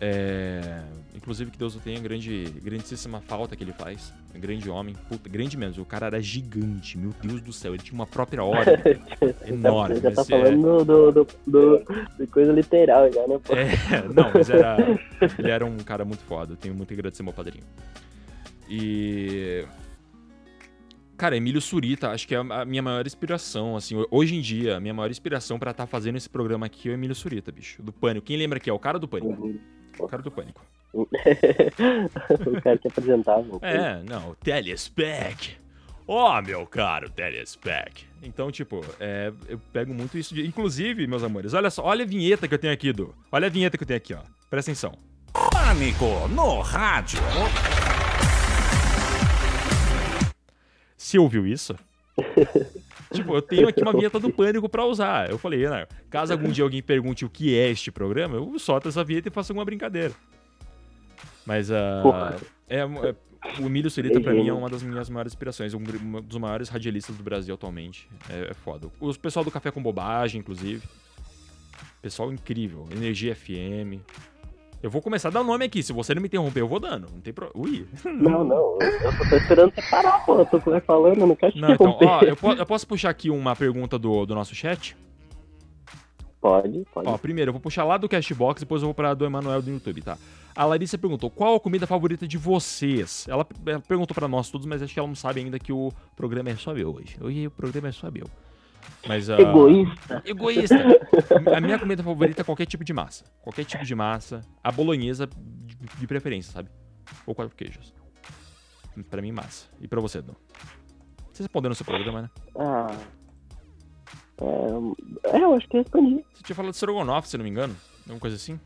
É, inclusive que Deus o tenha, grande, grandíssima falta que ele faz. Grande homem, puta, grande mesmo. O cara era gigante, meu Deus do céu, ele tinha uma própria órbita. enorme. Você já tá é- falando do, do, do- de coisa literal já, né? É, não, mas era. Ele era um cara muito foda. Eu tenho muito a agradecer meu padrinho. E. Cara, Emílio Surita, acho que é a minha maior inspiração, assim, hoje em dia, a minha maior inspiração pra estar fazendo esse programa aqui é o Emílio Surita, bicho, do Pânico. Quem lembra que é o cara do Pânico? Uhum. O cara do Pânico. o cara que apresentava. É, não, o Telespec. Ó, meu caro Telespec. Então, tipo, é, eu pego muito isso de. Inclusive, meus amores, olha só, olha a vinheta que eu tenho aqui, do. Olha a vinheta que eu tenho aqui, ó. Presta atenção. Pânico no rádio. Você ouviu isso? Tipo, eu tenho aqui uma vinheta do Pânico pra usar. Eu falei, né, caso algum dia alguém pergunte o que é este programa, eu solto essa vinheta e faço alguma brincadeira. Mas Porra. é, é- o Emílio Surita pra mim é uma das minhas maiores inspirações, um, um dos maiores radialistas do Brasil atualmente. É, é foda. O pessoal do Café com Bobagem, inclusive. Pessoal incrível. Energia FM. Eu vou começar a dar o nome aqui. Se você não me interromper, eu vou dando. Não tem pro... Ui. Não, não. Eu só tô esperando você parar, pô. Eu tô falando, eu não quero te Não, então, interromper. ó, eu, po- eu posso puxar aqui uma pergunta do, do nosso chat? Pode, pode. Ó, primeiro, eu vou puxar lá do Cashbox, depois eu vou pra do Emanuel do YouTube, tá? A Larissa perguntou, qual a comida favorita de vocês? Ela, ela perguntou pra nós todos, mas acho que ela não sabe ainda que o programa é só meu hoje. Hoje o programa é só meu. Mas, ah, Egoísta. Egoísta. a minha comida favorita é qualquer tipo de massa. Qualquer tipo de massa. A bolonhesa de, de preferência, sabe? Ou quatro queijos. Pra mim, massa. E pra você, Dom? Você respondeu no seu programa, né? Ah. É, é, eu acho que eu respondi. Você tinha falado de estrogonofe, se não me engano. Alguma coisa assim?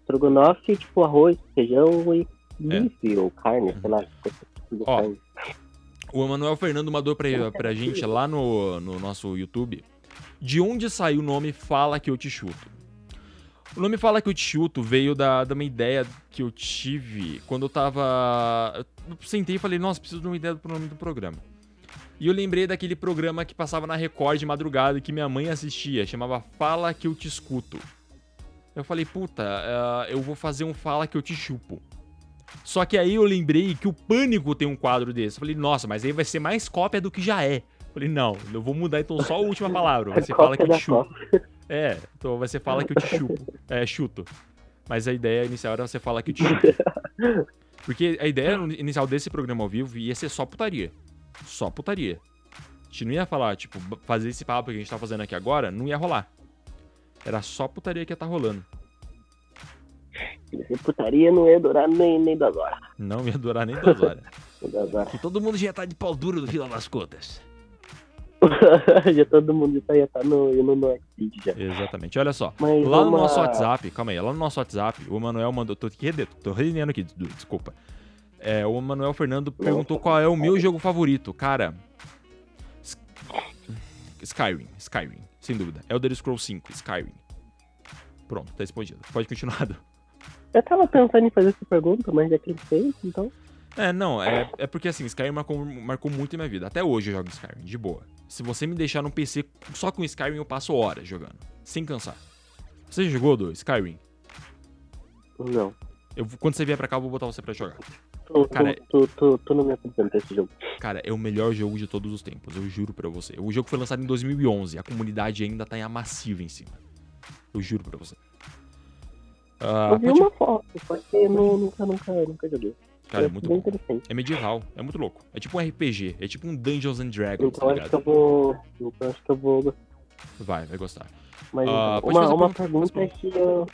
Estrogonofe, tipo, arroz, feijão e É. bife ou carne, sei lá. Ó, carne. O Emanuel Fernando mandou pra, pra gente lá no, no nosso YouTube. De onde saiu o nome Fala Que Eu Te Chuto? O nome Fala Que Eu Te Chuto veio da, da uma ideia que eu tive quando eu tava. Eu sentei e falei, nossa, preciso de uma ideia pro nome do programa. E eu lembrei daquele programa que passava na Record de madrugada que minha mãe assistia, chamava Fala Que Eu Te Escuto. Eu falei, puta, eh, eu vou fazer um Fala Que Eu Te Chupo. Só que aí eu lembrei que o Pânico tem um quadro desse. Eu falei, nossa, mas aí vai ser mais cópia do que já é. Eu falei, não, eu vou mudar então só a última palavra. Ser Fala Que Eu Te Chupo. É, então você fala que eu te chupo. É, chuto. Mas a ideia inicial era você falar que eu te chupo. Porque a ideia inicial desse programa ao vivo ia ser só putaria. Só putaria. A gente não ia falar, tipo, fazer esse papo que a gente tá fazendo aqui agora, não ia rolar. Era só putaria que ia tá rolando. Esse putaria não ia durar nem, nem duas horas. Não ia durar nem duas horas. Nem duas horas. Que todo mundo já tá de pau duro no final das contas. já todo mundo já ia estar no, no Xvid já. Exatamente. Olha só. Mas Lá no uma- nosso WhatsApp, calma aí, lá no nosso WhatsApp, o Manuel mandou. Tô, tô rendendo aqui, desculpa. É, o Manuel Fernando perguntou qual é o meu jogo favorito. Cara. Skyrim, Skyrim, sem dúvida. Elder Scrolls 5, Skyrim. Pronto, tá respondido. Pode continuar. Eu tava pensando em fazer essa pergunta, mas já que ele fez, então. É, não, é, é porque assim, Skyrim marcou, marcou muito a minha vida. Até hoje eu jogo Skyrim, de boa. Se você me deixar no PC só com Skyrim, eu passo horas jogando, sem cansar. Você já jogou do Skyrim? Não. Eu, quando você vier pra cá, eu vou botar você pra jogar. Tu, Cara, tu, tu, tu, não me apresenta esse jogo. Cara, é o melhor jogo de todos os tempos, eu juro pra você. O jogo foi lançado em 2011, a comunidade ainda tá em amassiva em cima. Eu juro pra você. Ah, eu vi pode- uma foto, só que eu nu- nunca, nunca, nunca joguei. Cara, é Eu muito bem interessante. É medieval, é muito louco. É tipo um RPG, é tipo um Dungeons and Dragons, Então tá acho que eu vou. Então acho que eu vou gostar. Vai, vai gostar. Mas Ah, então, uma, uma pergunta, pergunta é que eu,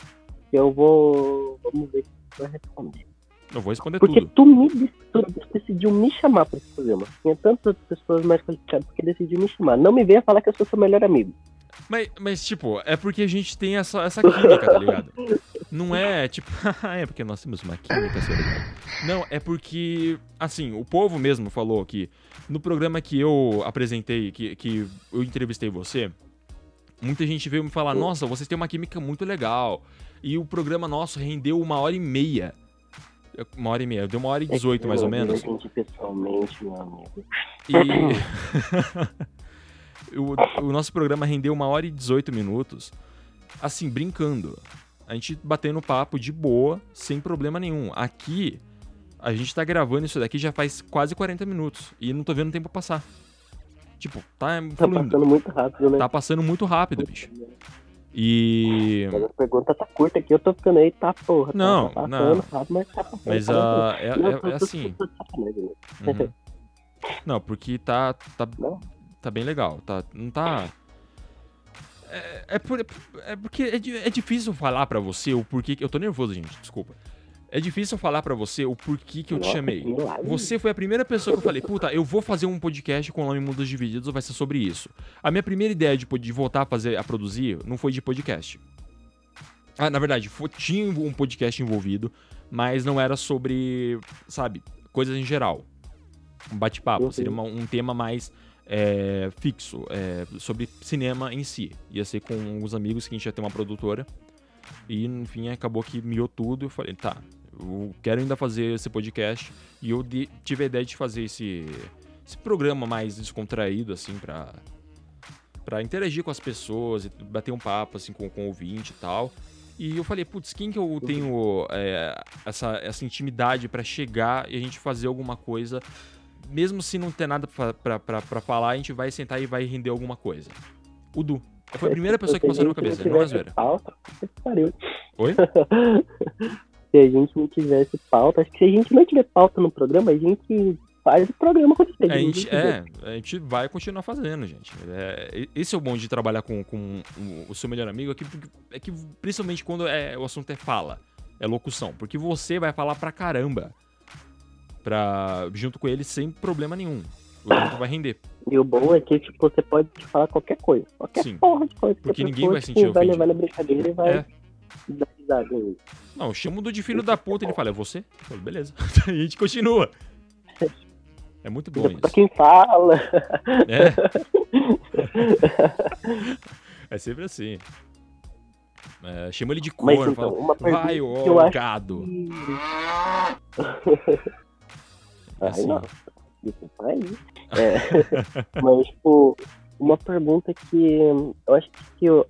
que eu vou. Vamos ver se tu vai responder. Eu vou responder Porque tudo. tu me dec- tu decidiu me chamar pra esse programa. Tinha tantas outras pessoas mais qualificadas que decidiu me chamar. Não me venha falar que eu sou seu melhor amigo. Mas, mas, tipo, é porque a gente tem essa, essa química, tá ligado? Não é, tipo, é porque nós temos uma química cerebral. Não, é porque, assim, o povo mesmo falou que no programa que eu apresentei, que, que eu entrevistei você, muita gente veio me falar, nossa, vocês têm uma química muito legal. E o programa nosso rendeu uma hora e meia. Uma hora e meia, deu uma hora e É dezoito, mais eu ou menos. entendi pessoalmente, meu amigo. E o, o nosso programa rendeu uma hora e 18 minutos, assim, brincando. A gente batendo papo de boa, sem problema nenhum. Aqui, a gente tá gravando isso daqui já faz quase 40 minutos. E não tô vendo o tempo passar. Tipo, tá Tá passando muito rápido, né? Tá passando muito rápido, bicho. E. Mas a pergunta tá curta aqui, eu tô ficando aí, tá porra. tá- Não, tá passando não. rápido, mas tá passando. Mas passando. é, é- é assim. né? Uhum. Não, porque tá, tá, Não? tá bem legal. Tá, não tá. É, é, por- é porque é, é difícil falar pra você o porquê. que- Eu tô nervoso, gente, desculpa. É difícil falar pra você o porquê que eu te chamei. Você foi a primeira pessoa que eu falei, puta, eu vou fazer um podcast com o nome Mundos Divididos, vai ser sobre isso. A minha primeira ideia de, de voltar a fazer, a produzir, não foi de podcast. Ah, na verdade, fo- tinha um podcast envolvido, mas não era sobre, sabe, coisas em geral. Um bate-papo, Uhum. seria uma- um tema mais é, fixo, é, sobre cinema em si. Ia ser com uns amigos que a gente ia ter uma produtora. E, enfim, acabou que miou tudo. Eu falei, tá, eu quero ainda fazer esse podcast. E eu de- tive a ideia de fazer esse, esse programa mais descontraído, assim, pra, pra interagir com as pessoas, bater um papo, assim, com, com o ouvinte e tal. E eu falei, putz, quem que eu tenho é, essa, essa intimidade pra chegar e a gente fazer alguma coisa, mesmo se não ter nada pra falar, a gente vai sentar e vai render alguma coisa. O Du. Foi a primeira pessoa que passou na minha cabeça, não é zoeira. Pauta, pariu. Oi? se a gente não tivesse pauta, acho que se a gente não tiver pauta no programa, a gente faz o programa acontecer. A gente, é, a gente vai continuar fazendo, gente. É, esse é o bom de trabalhar com, com o- o seu melhor amigo, é que, é que principalmente quando é, o assunto é fala, é locução. Porque você vai falar pra caramba pra, junto com ele sem problema nenhum. O tempo vai render. E o bom é que, tipo, você pode falar qualquer coisa. Qualquer Sim. porra de coisa. que Porque ninguém pessoa, vai tipo, sentir vai ofendido. levar na brincadeira e vai É. dar risada. Não, eu chamo do de filho da puta, ele fala, é você? Eu falo, beleza. a gente continua. É muito bom Pra isso. quem fala. É. é sempre assim. É, chama ele de corno. então, fala, vai, que ô eu gado. Ai, Assim. não. Desculpa aí. É, mas, tipo, uma pergunta que eu acho que eu-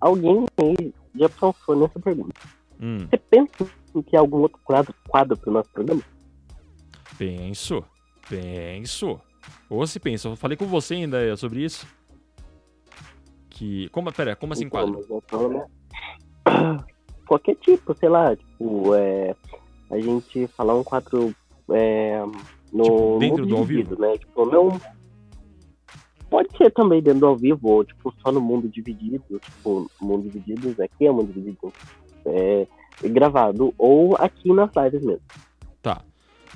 alguém aí já pensou nessa pergunta. Hum, Você pensa em ter algum outro quadro, quadro pro nosso programa? penso. Penso. Ou se pensa, eu falei com você ainda sobre isso. Que. Como, pera, como assim Então, quadro? falo, né? Qualquer tipo, sei lá, tipo, é, a gente falar um quadro é, no Tipo, dentro mundo do ao dividido, né? Tipo, não. Pode ser também dentro do ao vivo, ou tipo, só no mundo dividido, tipo, mundo dividido aqui é mundo dividido é, gravado, ou aqui nas lives mesmo. Tá.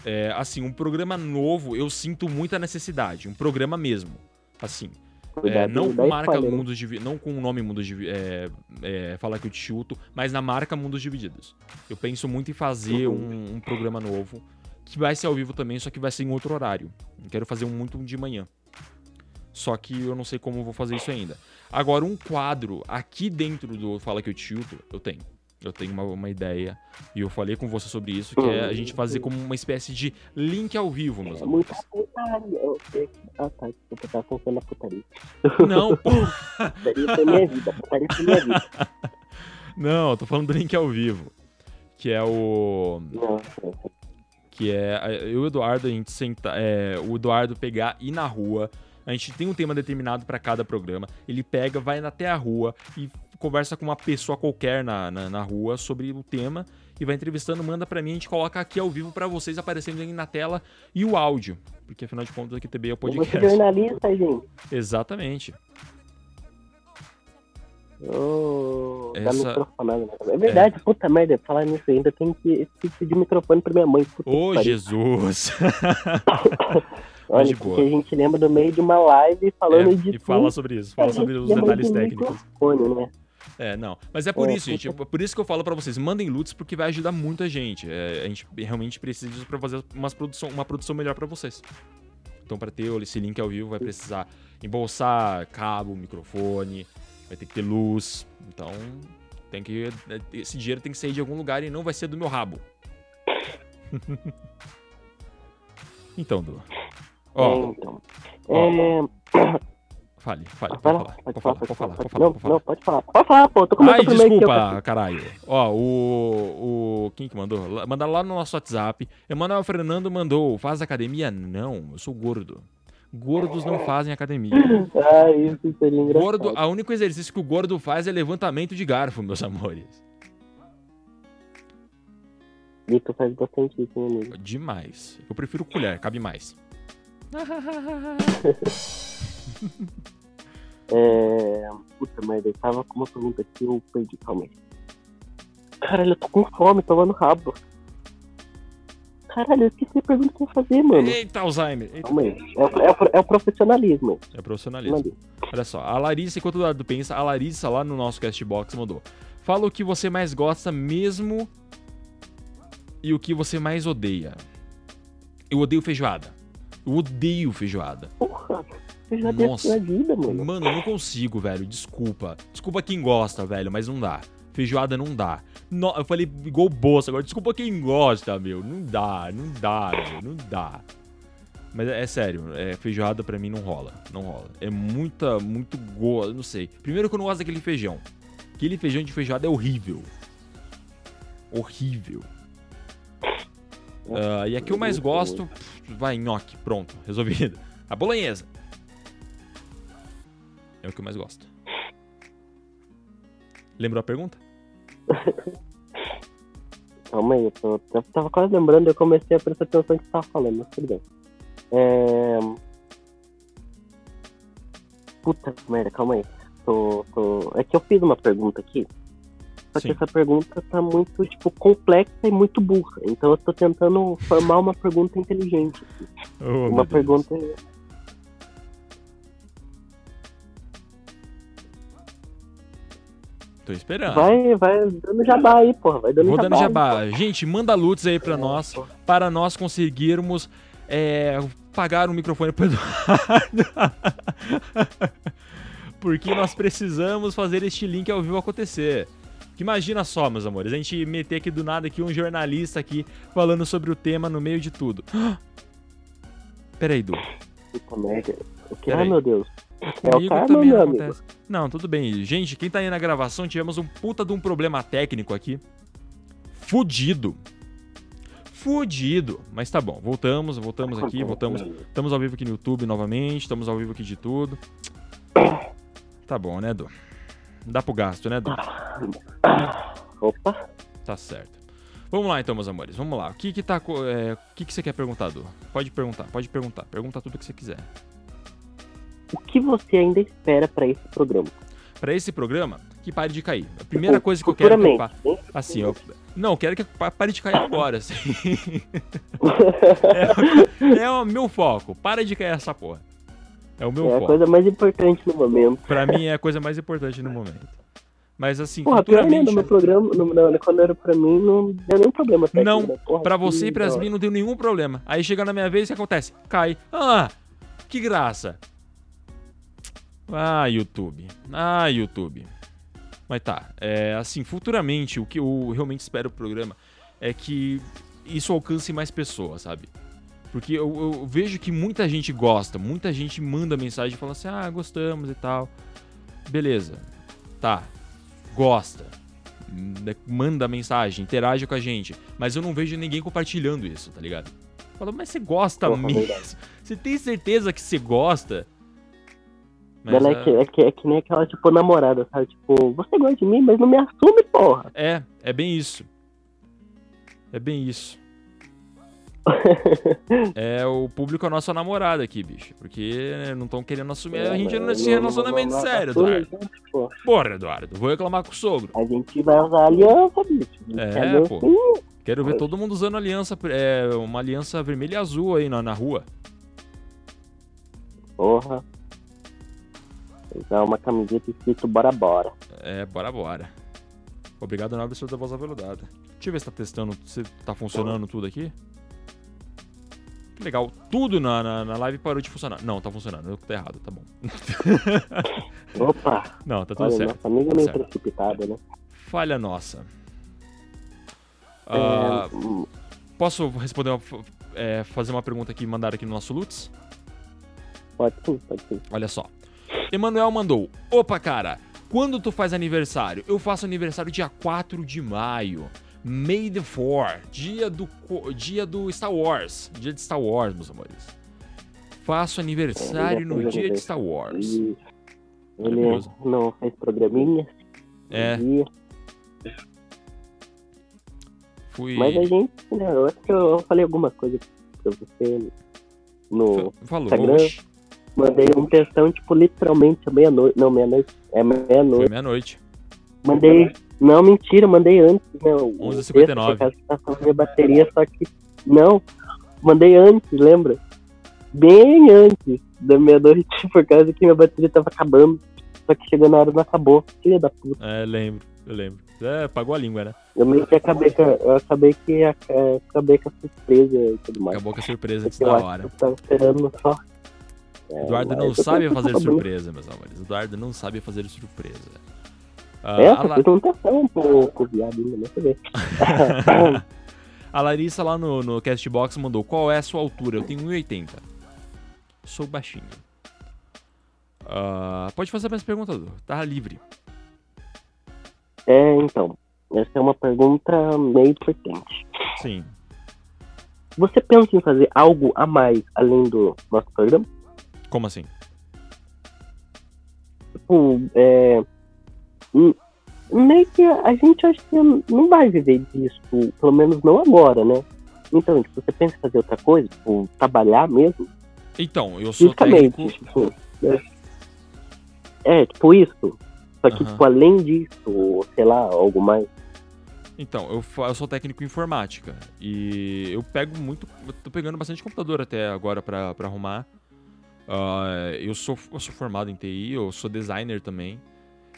É, assim, um programa novo, eu sinto muita necessidade. Um programa mesmo. Assim. É, não com marca spoiler, né? Mundos Divididos. Não com o nome Mundos Divididos. É, é, falar que eu te chuto, mas na marca Mundos Divididos. Eu penso muito em fazer Uhum. um, um programa novo. Que vai ser ao vivo também, só que vai ser em outro horário. Eu quero fazer um muito de manhã. Só que eu não sei como eu vou fazer isso ainda. Agora, um quadro aqui dentro do Fala que eu chuto, eu tenho. Eu tenho uma, uma ideia. E eu falei com você sobre isso, que é a gente fazer como uma espécie de link ao vivo, meus É amores. muita putaria. Ah, tá. Desculpa, tava pensando na putaria. Não, pô. Putaria foi minha vida. Putaria foi minha vida. Não, eu tô falando do link ao vivo. Que é o. Nossa, Que é a- eu e o Eduardo, a gente senta. É, o Eduardo pegar e ir na rua. A gente tem um tema determinado pra cada programa. Ele pega, vai até a rua e conversa com uma pessoa qualquer na, na, na rua sobre o tema. E vai entrevistando, manda pra mim, a gente coloca aqui ao vivo pra vocês aparecendo aí na tela e o áudio. Porque afinal de contas aqui também é o ser podcast. jornalista, gente. Exatamente. Dá Essa- né? É verdade, puta merda, falar nisso ainda tem que, pedir microfone pra minha mãe. Puta Ô, pariu. Jesus! Olha, de porque boa. a gente lembra do meio de uma live falando É, de e fala sobre isso, fala a sobre os detalhes de técnicos. né? É, não. Mas é por É, isso, gente. é Por isso que eu falo pra vocês, mandem loots porque vai ajudar muita gente. É, a gente realmente precisa disso pra fazer umas produção, uma produção melhor pra vocês. Então, pra ter esse link ao vivo, vai precisar embolsar cabo, microfone, vai ter que ter luz. Então, tem que esse dinheiro tem que sair de algum lugar e não vai ser do meu rabo. então, Du. Ó, É, então. ó. É, fale, fale, pode falar, pode falar, pode falar, pode falar, Não, pode falar. não, pode falar. Pode falar, pô. Tô começando Ai, desculpa, caralho. Ó, o. o quem que mandou? Manda lá no nosso WhatsApp. Emanuel Fernando mandou. Faz academia? Não, eu sou gordo. Gordos não fazem academia. Ah, isso seria engraçado. Gordo, a único exercício que o gordo faz é levantamento de garfo, meus amores. Vitor faz bastante isso, meu amigo. Demais. Eu prefiro colher, cabe mais. É... Puta merda, eu tava com uma pergunta aqui, eu perdi, calma aí. Caralho, eu tô com fome, tô no rabo. Caralho, eu esqueci a pergunta que eu ia fazer, mano. Eita, Alzheimer. Eita. Calma aí. É, o- é, o- é o profissionalismo. É profissionalismo. Mandei. Olha só, a Larissa, enquanto o Eduardo pensa, a Larissa lá no nosso Castbox mandou. Fala o que você mais gosta mesmo e o que você mais odeia. Eu odeio feijoada. Eu odeio feijoada. Porra, dei Nossa. a vida, mano. Mano, eu não consigo, velho. Desculpa. Desculpa quem gosta, velho, mas não dá. Feijoada não dá. No- eu falei igual bolsa agora. Desculpa quem gosta, meu. Não dá, não dá, meu. Não dá. Mas é, é sério, é, feijoada pra mim não rola. Não rola. É muita, muito gosto. Não sei. Primeiro que eu não gosto daquele feijão. Aquele feijão de feijoada é horrível. Horrível. Ah, e a que eu mais gosto, pff, vai, nhoque. Pronto, resolvido. A bolonhesa. É o que eu mais gosto. Lembrou a pergunta? Calma aí, eu, tô, eu tava quase lembrando, eu comecei a prestar atenção no que você tava falando, mas tudo bem. É... Puta merda, calma aí. Tô, tô... É que eu fiz uma pergunta aqui, só Sim. que essa pergunta tá muito, tipo, complexa e muito burra. Então eu tô tentando formar uma pergunta inteligente. Oh, uma Deus. Tô esperando. Vai, vai dando jabá aí, porra. Vai dando Vou jabá. dando aí, jabá. Gente, manda loots aí pra nós, para nós conseguirmos é, pagar um microfone pro Eduardo. Porque nós precisamos fazer este link ao vivo acontecer. Que imagina só, meus amores, a gente meter aqui do nada aqui um jornalista aqui falando sobre o tema no meio de tudo. Peraí, Du. Puta merda. O que? Ai, meu Deus. É o Comigo karma, também meu acontece. Não, tudo bem. Gente, quem tá aí na gravação, tivemos um puta de um problema técnico aqui. Fudido. Fudido. Mas tá bom, voltamos, voltamos aqui, voltamos. Estamos ao vivo aqui no YouTube novamente, estamos ao vivo aqui de tudo. Tá bom, né, Du? Dá pro gasto, né, Du? Opa. Tá certo. Vamos lá então, meus amores. Vamos lá. O que que tá. é, o que que você quer perguntar, Du? Pode perguntar, pode perguntar. Pergunta tudo que você quiser. O que você ainda espera pra esse programa? Pra esse programa, que pare de cair. A primeira coisa que eu quero que Futuramente. pa- né? Assim, eu. Não, eu quero que pa- pare de cair agora. Assim. é, é o meu foco. Para de cair essa porra. É o meu É a foco. coisa mais importante no momento. Pra mim é a coisa mais importante no momento. Mas assim, Porra, pior futuramente. no meu programa, no, no- quando era pra mim, não deu nenhum problema. técnico, Não, né? Porra, Pra você e pra da hora. mim não deu nenhum problema. Aí chega na minha vez, o que acontece? Cai. Ah, que graça. Ah, YouTube. Ah, YouTube. Mas tá, é, assim, futuramente, o que eu realmente espero do programa é que isso alcance mais pessoas, sabe? Porque eu, eu vejo que muita gente gosta, muita gente manda mensagem e fala assim, ah, gostamos e tal. Beleza, tá, gosta, né, manda mensagem, interage com a gente, mas eu não vejo ninguém compartilhando isso, tá ligado? Fala, mas você gosta Porra, mesmo? verdade. Você tem certeza que você gosta? Mas, Ela é, é- que, é, que, é que nem aquela, tipo, namorada, sabe? Tipo, você gosta de mim, mas não me assume, porra. É, é bem isso. É bem isso. é o público é a nossa namorada aqui, bicho. Porque não estão querendo assumir a gente nesse relacionamento sério, Eduardo. Pô, Porra, Eduardo, vou reclamar com o sogro. a gente vai usar aliança, bicho. É, Aliança, pô. Quero ver todo mundo usando aliança, é, uma aliança vermelha e azul aí na, na rua. Porra. Usar uma camiseta escrito bora bora. É, bora, bora. Obrigado, nobre senhor da voz aveludada. Deixa eu ver se tá testando, se tá funcionando tudo aqui. Que legal. Tudo na, na, na live parou de funcionar. Não, tá funcionando. Eu tô errado, tá bom. Opa, Não, tá tudo olha, certo. nossa amiga Tá meio precipitada, né? Falha nossa. Ah, É, hum, posso responder uma, é, fazer uma pergunta que mandaram aqui no nosso Lutz? pode sim, pode sim. Olha só. Emanuel mandou. Opa, cara, quando tu faz aniversário? Eu faço aniversário dia 4 de maio. May the 4, dia do, dia do Star Wars. Dia de Star Wars, meus amores. Faço aniversário É, no dia de Star Wars. E ele Maravilhoso. não faz programinha. É, e- fui. Mas a gente, né, eu acho que eu falei alguma coisa pra você no. Fa- Falou. Instagram. Mandei um textão, tipo, literalmente meia-noite. Não, meia-noite. É Foi meia-noite. meia-noite. Mandei. Não, mentira, mandei antes, né? o- o 11h59. texto, tá falando de bateria, só que. Não, mandei antes, lembra? Bem antes da meia-noite, por causa que minha bateria tava acabando. Só que chegou na hora não acabou. Filha da puta. É, lembro, eu lembro. É, pagou a língua, né? Eu meio que acabei com, eu acabei que é, acabei com a surpresa e tudo mais. Acabou com a surpresa antes da hora. eu tava esperando só. É, Eduardo não sabe fazer surpresa, meus amores. Eduardo não sabe fazer surpresa. Ah, É, a, La- um pouco, viado, eu ver. a Larissa lá no, no Castbox mandou: Qual é a sua altura? Eu tenho 1,80. Sou baixinho. Ah, pode fazer mais perguntas, Du. Tá livre. É, então, essa é uma pergunta meio importante. Sim. Você pensa em fazer algo a mais além do nosso programa? Como assim? Tipo, é. Meio que a gente acho que não vai viver disso, pelo menos não agora, né? Então, tipo, você pensa em fazer outra coisa, tipo, trabalhar mesmo, Então, eu sou técnico. tipo. É, é, tipo isso. Só que, Aham. tipo, além disso, sei lá, algo mais. Então, eu, eu sou técnico em informática. E eu pego muito. Eu tô pegando bastante computador até agora pra arrumar. Ah, eu, sou, eu sou formado em TI, eu sou designer também.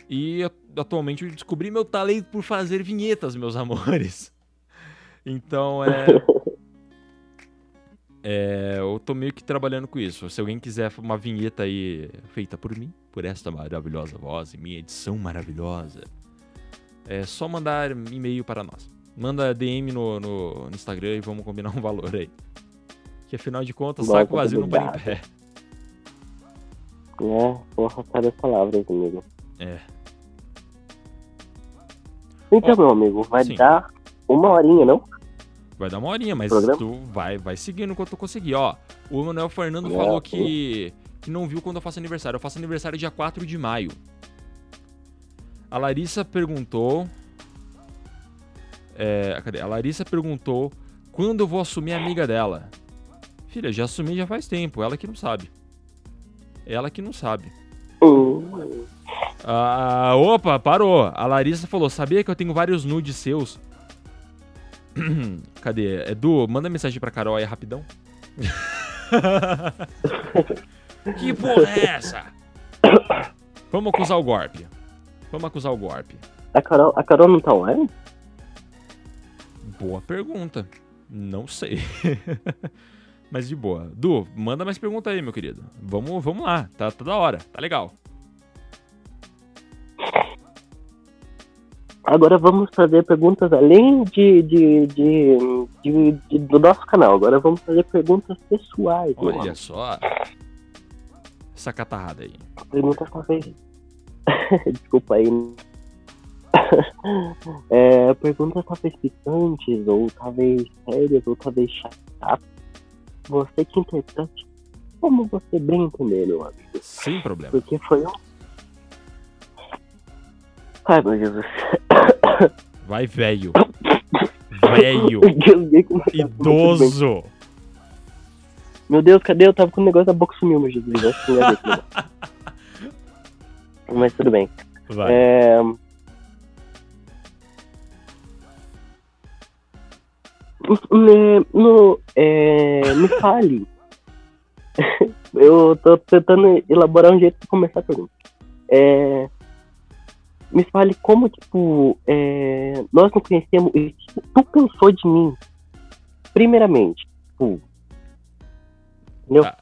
E atualmente eu descobri meu talento por fazer vinhetas, meus amores. Então é. É, eu tô meio que trabalhando com isso. Se alguém quiser uma vinheta aí feita por mim, por esta maravilhosa voz e minha edição maravilhosa, É só mandar e-mail para nós. Manda DM no, no, no Instagram e vamos combinar um valor aí. Que afinal de contas, Nossa, saco vazio não para em pé. É, porra, cada palavras, amigo. É. Então, Ó, meu amigo, vai sim. dar uma horinha, não? Vai dar uma horinha, mas Programa? tu vai, vai seguindo enquanto tu conseguir. Ó, o Manuel Fernando É, falou que, que não viu quando eu faço aniversário. Eu faço aniversário dia 4 de maio. A Larissa perguntou. É, cadê? A Larissa perguntou quando eu vou assumir a amiga dela. Filha, já assumi já faz tempo. Ela que não sabe. Ela que não sabe. Hum, Ah, opa, parou. A Larissa falou: Sabia que eu tenho vários nudes seus? Cadê? Edu, manda mensagem pra Carol aí rapidão. que porra é essa? Vamos acusar o golpe. Vamos acusar o golpe. a, Carol, a Carol não tá online? Boa pergunta. Não sei. Mas de boa. Du, manda mais pergunta aí, meu querido. Vamos, vamos lá. Tá, tá da hora. Tá legal. Agora vamos fazer perguntas além de, de, de, de- de- do nosso canal. Agora vamos fazer perguntas pessoais. Olha amigo. só. Essa catarrada aí. Perguntas talvez. Desculpa aí. é, perguntas talvez picantes, ou talvez sérias, ou talvez chatas. Você que interprete como você bem entender, meu amigo. Sem problema. Porque foi um. Ai, meu Jesus. Vai, velho. Velho. Idoso. Meu Deus, cadê? Eu tava com o negócio da boca sumiu, meu Jesus. Mas tudo bem. Vai. É... no, é, me fale. Eu tô tentando elaborar um jeito de começar a pergunta. É, me fale como, tipo, é, nós não conhecemos. e Tu pensou de mim, primeiramente. Tipo, entendeu? Ah,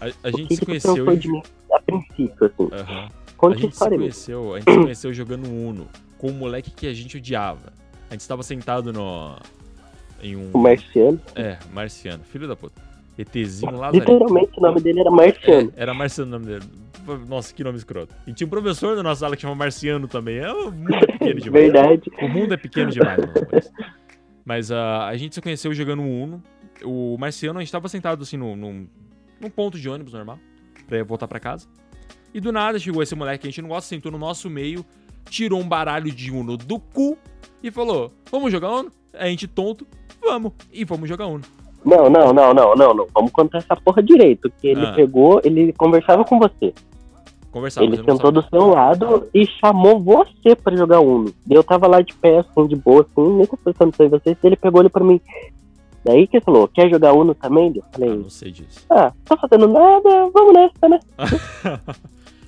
A, a gente que, se que conheceu. e- de mim a princípio, assim? Aham. A Conte a gente se conheceu, a gente se conheceu jogando Uno com um moleque que a gente odiava. A gente estava sentado no em um O Marciano. é, Marciano, filho da puta. ETzinho Lazarento. Literalmente o nome dele era Marciano. É, era Marciano o nome dele. Nossa, que nome escroto. E tinha um professor da nossa sala que chama Marciano também. É, o mundo é pequeno demais. Verdade. O mundo é pequeno demais, amores. Mas ah, a gente se conheceu jogando Uno. O Marciano, a gente tava sentado assim num, num, num ponto de ônibus normal, pra voltar pra casa. E do nada chegou esse moleque que a gente não gosta, sentou no nosso meio, tirou um baralho de Uno do cu e falou: Vamos jogar Uno? A gente tonto, vamos. E vamos jogar Uno. Não, não, não, não, não, não. Vamos contar essa porra direito. Que ele Ah. pegou, ele conversava com você. Conversava. ele sentou do seu lado e chamou você pra jogar Uno. E eu tava lá de pé, assim, de boa, assim, nem tô pensando em você. Ele pegou ele pra mim. Daí que ele falou, quer jogar Uno também? Eu Ah, falei, não sei disso. ah, tô fazendo nada, vamos nessa, né?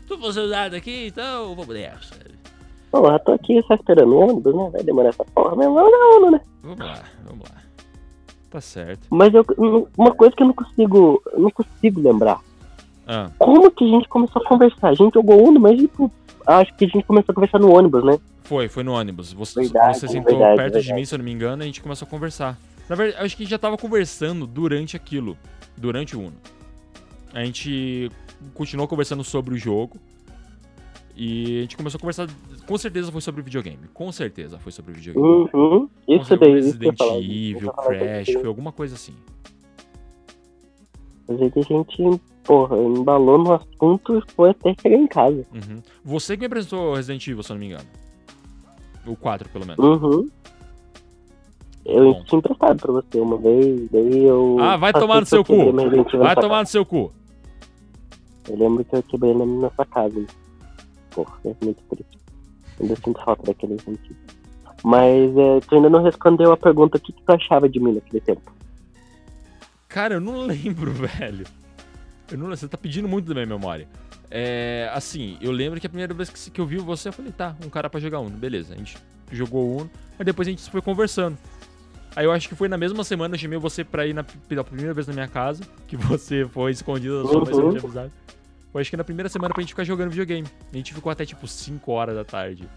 Tô fazendo nada aqui, então vamos nessa. Porra, tô aqui só esperando o ônibus, né? Vai demorar essa porra mesmo, vamos jogar Uno, né? Vamos lá, vamos lá. Tá certo. Mas eu, uma coisa que eu não consigo, eu não consigo lembrar. Ah, Como que a gente começou a conversar? A gente jogou Uno, mas tipo, acho que a gente começou a conversar no ônibus, né? foi, foi no ônibus. Você, Verdade, você sentou verdade, perto de verdade. mim, se eu não me engano, e a gente começou a conversar. Na verdade, acho que a gente já tava conversando durante aquilo. Durante o Uno. A gente continuou conversando sobre o jogo. E a gente começou a conversar. Com certeza foi sobre videogame. Com certeza foi sobre videogame. Uhum. Isso daí, isso Resident falar. Evil, Crash, isso. foi alguma coisa assim. Mas aí que a gente, porra, embalou no assunto e foi até chegar em casa. Uhum. Você que me apresentou Resident Evil, se eu não me engano. O 4, pelo menos. Uhum. Eu Bom. tinha emprestado pra você uma vez, daí eu. Ah, vai tomar no seu cu. Vai tomar no seu cu. Eu lembro que eu quebrei na minha casa. Porra, é muito triste. Ainda sinto falta daquele Evil. Mas é, tu ainda não respondeu a pergunta: o que, que tu achava de mim naquele tempo? Cara, eu não lembro, velho. Eu não. Você tá pedindo muito da minha memória. É, assim, eu lembro que a primeira vez que, que eu vi você, eu falei, tá, um cara pra jogar Uno, beleza. A gente jogou Uno, mas depois a gente foi conversando. Aí eu acho que foi na mesma semana, eu chamei você pra ir na, pela primeira vez na minha casa, que você foi escondido da sua mãe, você não tinha avisado. Foi acho que na primeira semana pra gente ficar jogando videogame. A gente ficou até tipo 5 horas da tarde.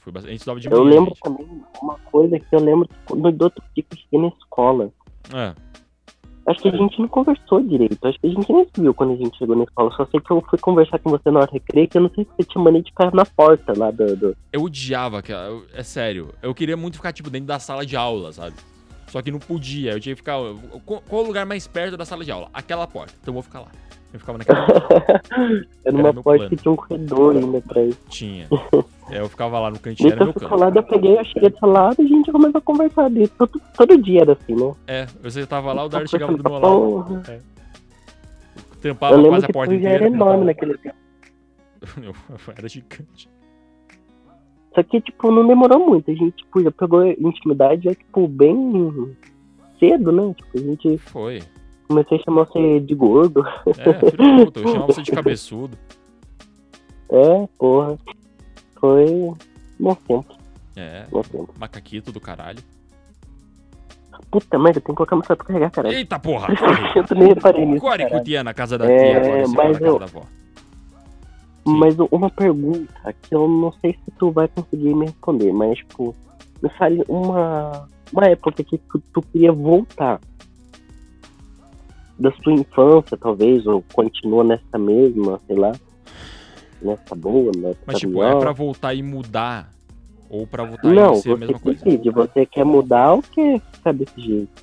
Fui bastante. A gente estudava de Eu manhã, lembro gente. também uma coisa que eu lembro no do outro eu cheguei na escola. É. Acho que a gente não conversou direito. Acho que a gente nem viu quando a gente chegou na escola. Só sei que eu fui conversar com você na hora do recreio, que eu não sei se você tinha mania de ficar na porta lá do. do... Eu odiava aquela. eu- É sério. Eu queria muito ficar, tipo, dentro da sala de aula, sabe? Só que não podia. Eu tinha que ficar. Qual, qual o lugar mais perto da sala de aula? Aquela porta. Então eu vou ficar lá. Eu ficava naquela porta. Era uma meu porta que tinha um corredor ainda atrás. Tinha. É, eu ficava lá no cantinho, era meu canto. daí eu peguei, eu cheguei desse lado e a gente começou a conversar ali. Todo, todo dia era assim, né? É, você tava lá, o Dart chegava do meu lado. Porra. Tampava Eu lembro quase a porta inteira. era enorme naquele tempo. Era gigante. Só que, tipo, não demorou muito. A gente, tipo, já pegou intimidade, já, tipo, bem cedo, né? Tipo, a gente Foi. comecei a chamar você de gordo. É, filho puta, eu chamava você de cabeçudo. É, porra. Foi bom tempo, É, bom tempo. macaquito do caralho. Puta merda, tem que colocar celular pra carregar, caralho. Eita porra. Eu nem reparei nisso, caralho. cutia na casa da É, tia, agora você vai mas na casa eu- da avó. Sim. Mas uma pergunta que eu não sei se tu vai conseguir me responder, mas, tipo, me fale uma, uma época que tu, tu queria voltar. Da sua infância, talvez, ou continua nessa mesma, sei lá. Nessa boa, nessa Mas tipo, pior. é pra voltar e mudar? Ou pra voltar Não, e ser a mesma que coisa? decide. Você quer mudar ou quer ficar desse jeito?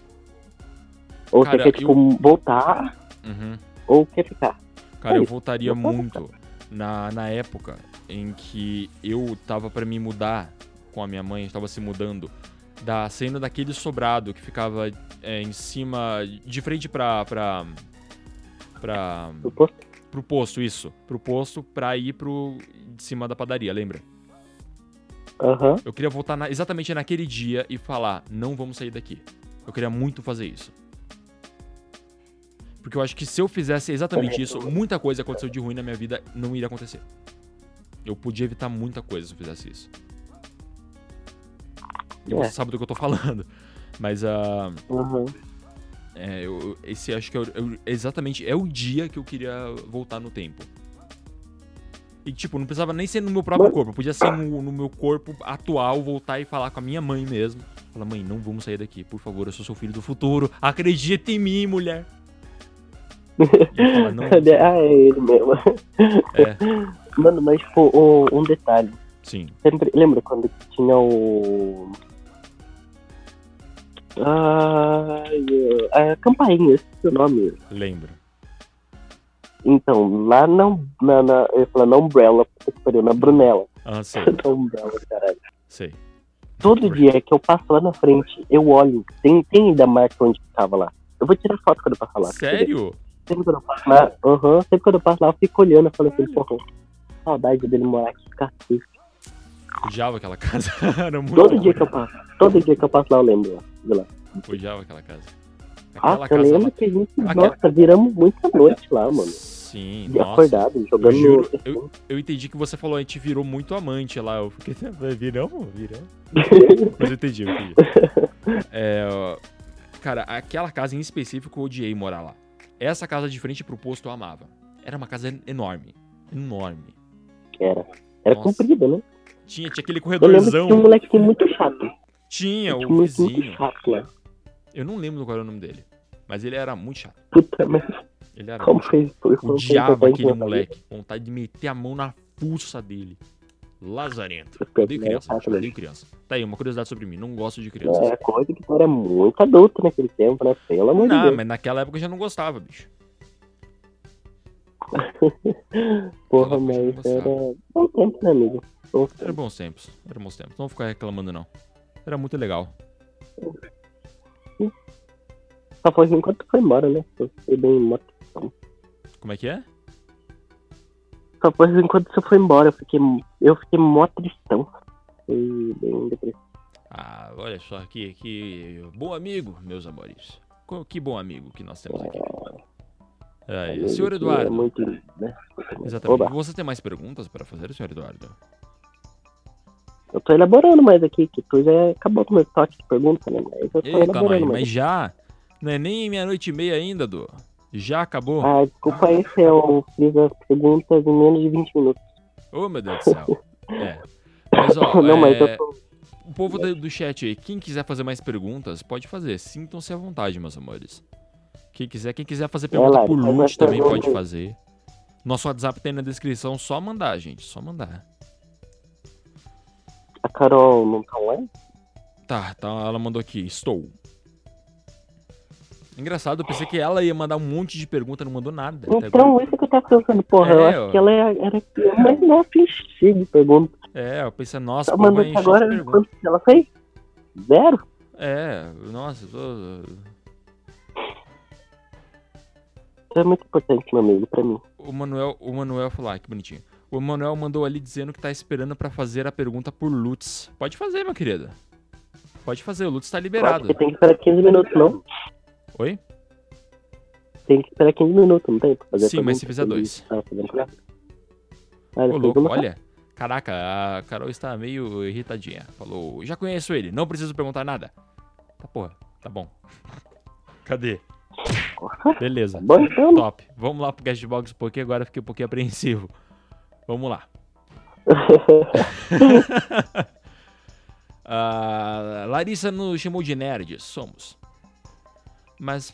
Ou Cara, você quer, tipo, voltar Uhum. ou quer ficar? Cara, É eu voltaria Eu muito na, na época em que eu tava pra me mudar com a minha mãe, estava se mudando, da cena daquele sobrado que ficava é, em cima, de frente pra. pra. pra. Eu posso? pro posto, isso. Pro posto pra ir pro. de cima da padaria, lembra? Aham. Eu queria voltar na- exatamente naquele dia e falar: não vamos sair daqui. Eu queria muito fazer isso. Porque eu acho que se eu fizesse exatamente isso, muita coisa aconteceu de ruim na minha vida não iria acontecer. Eu podia evitar muita coisa se eu fizesse isso. E É. você sabe do que eu tô falando. Mas ah, Aham. é, eu, esse acho que é, é exatamente é o dia que eu queria voltar no tempo. E tipo, não precisava nem ser no meu próprio Mas- corpo, podia ser no, no meu corpo atual, voltar e falar com a minha mãe mesmo. Falar, mãe, não vamos sair daqui, por favor, eu sou seu filho do futuro, acredita em mim, mulher. Fala, não, ah, é ele mesmo. é, Mano, mas tipo, um, um detalhe. sim, Sempre, lembra quando tinha o. Ai, a campainha, esse é o nome. lembro. Então, lá na, na, na eu ia falar na Umbrella, na Brunella. Ah, sei, Na Umbrella, caralho. sei. Todo dia que eu passo lá na frente, eu olho. Tem, tem ainda a marca onde ficava lá. Eu vou tirar foto quando eu passar lá. Sério? Sempre quando eu passo lá, aham, sempre quando eu passo lá, eu fico olhando, eu falo assim, porra, saudade dele morar aqui, cacete. Odiava aquela casa. Era muito Todo bom. dia que eu passo, todo dia que eu passo lá, eu lembro lá, de lá. Odiava aquela casa. Ah, Aquela eu casa lembro lá- que a gente, Aquela- nossa, viramos muita noite lá, mano. Sim, De nossa. acordado, jogando Eu juro, no... eu, eu entendi que você falou, a gente virou muito amante lá. Eu fiquei, viramos? Viramos. Mas eu entendi, eu entendi. É, cara, aquela casa em específico eu odiei morar lá. Essa casa de frente pro posto eu amava. Era uma casa enorme. Enorme. Era. Era Nossa. comprida, né? Tinha, tinha aquele corredorzão. tinha um molequinho muito chato. Tinha, o um moleque muito vizinho. chato lá. Eu não lembro qual era o nome dele. Mas ele era muito chato. Puta, mas Ele era como muito chato. fez? Odiava foi, aquele moleque. Vontade de meter a mão na fuça dele. Lazarento. Foi, Odeio criança, odeio criança. Tá aí, uma curiosidade sobre mim. Não gosto de crianças. É, coisa que tu era muito adulto naquele tempo, né? Pelo amor de Não, Deus. mas naquela época eu já não gostava, bicho. Porra, mas era bom tempo, né, amigo? Bom Era tempo. bons tempos. Era bons tempos. Não vou ficar reclamando, não. Era muito legal. Só foi enquanto tu foi embora, né? Eu fiquei bem tristão. Como é que é? Só foi enquanto você foi embora, eu fiquei, eu fiquei mó tristão. Foi bem depressivo. Ah, olha só, que, que bom amigo, meus amores. Que bom amigo que nós temos aqui. Aí, senhor É Eduardo. muito, né? Exatamente. Oba, Você tem mais perguntas para fazer, senhor Eduardo? eu tô elaborando mais aqui, que tu já acabou com o meu toque de pergunta, né? Mas eu tô Ei, calma aí, elaborando mas mais. já? Não é nem meia-noite e meia ainda, Du. Já acabou? Ah, desculpa aí se eu fiz as perguntas em menos de 20 minutos. Ô, meu Deus do céu. É. Mas, ó, Não, mas é, eu tô. o povo do, chat aí, quem quiser fazer mais perguntas, pode fazer. Sintam-se à vontade, meus amores. Quem quiser, quem quiser fazer pergunta Lari, por loot também pergunta pode fazer. Nosso WhatsApp tem na descrição, só mandar, gente. Só mandar. A Carol não tá lá? Tá, tá, ela mandou aqui, estou. Engraçado, eu pensei que ela ia mandar um monte de pergunta, não mandou nada. Então, isso que eu tava pensando, porra, eu É, acho ó. que ela era mas nossa, encheu de perguntas. É, eu pensei, nossa, pô, encher agora, pergunta. quanto ela fez? Zero? É, nossa, eu tô... É muito importante, meu amigo, pra mim. O Manuel, o Manuel falou, ah, que bonitinho. O Manuel mandou ali dizendo que tá esperando pra fazer a pergunta por Lutz. Pode fazer, meu querido. Pode fazer, o Lutz tá liberado. Porque tem que esperar 15 minutos, não? Oi? Tem que esperar 15 minutos, não tem? Pra fazer Sim, mas se fizer dois. ela. Ah, Ô, louco, olha. Caraca, a Carol está meio irritadinha. Falou, já conheço ele, não preciso perguntar nada. Tá porra, tá bom. Cadê? Beleza. Bom, então. Top. Vamos lá pro Cashbox um pouquinho, agora fiquei um pouquinho apreensivo. Vamos lá. Ah, Larissa nos chamou de nerds, somos. Mas,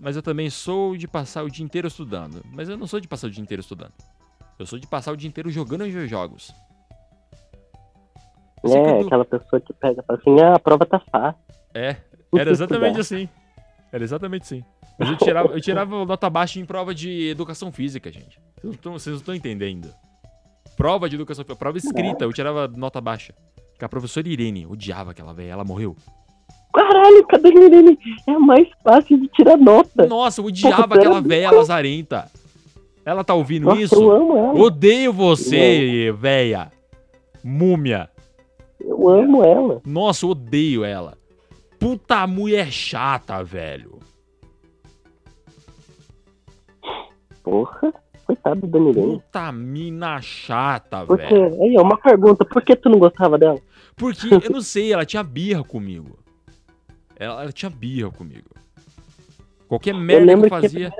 mas eu também sou de passar o dia inteiro estudando. Mas eu não sou de passar o dia inteiro estudando. Eu sou de passar o dia inteiro jogando que É, eu- aquela pessoa que pega e fala assim, ah, a prova tá fácil. É, era exatamente assim. Era exatamente assim. Mas eu tirava, eu tirava nota baixa em prova de educação física, gente. Vocês não estão- Vocês não estão entendendo. Prova de educação física, prova escrita, eu tirava nota baixa. Que a professora Irene odiava aquela velha, ela morreu. Caralho, cadê a Irene? É mais fácil de tirar nota. Nossa, eu odiava Porra, aquela velha lazarenta. Ela tá ouvindo Nossa, isso? eu amo ela. Odeio você, véia. Múmia. Eu amo ela. Nossa, eu odeio ela. Puta mulher chata, velho. Porra, coitado da Irene. Puta mina chata, Por quê? velho. Aí, ó, uma pergunta, por que tu não gostava dela? Porque, eu não sei, ela tinha birra comigo. Ela, ela tinha birra comigo. Qualquer merda que eu que fazia.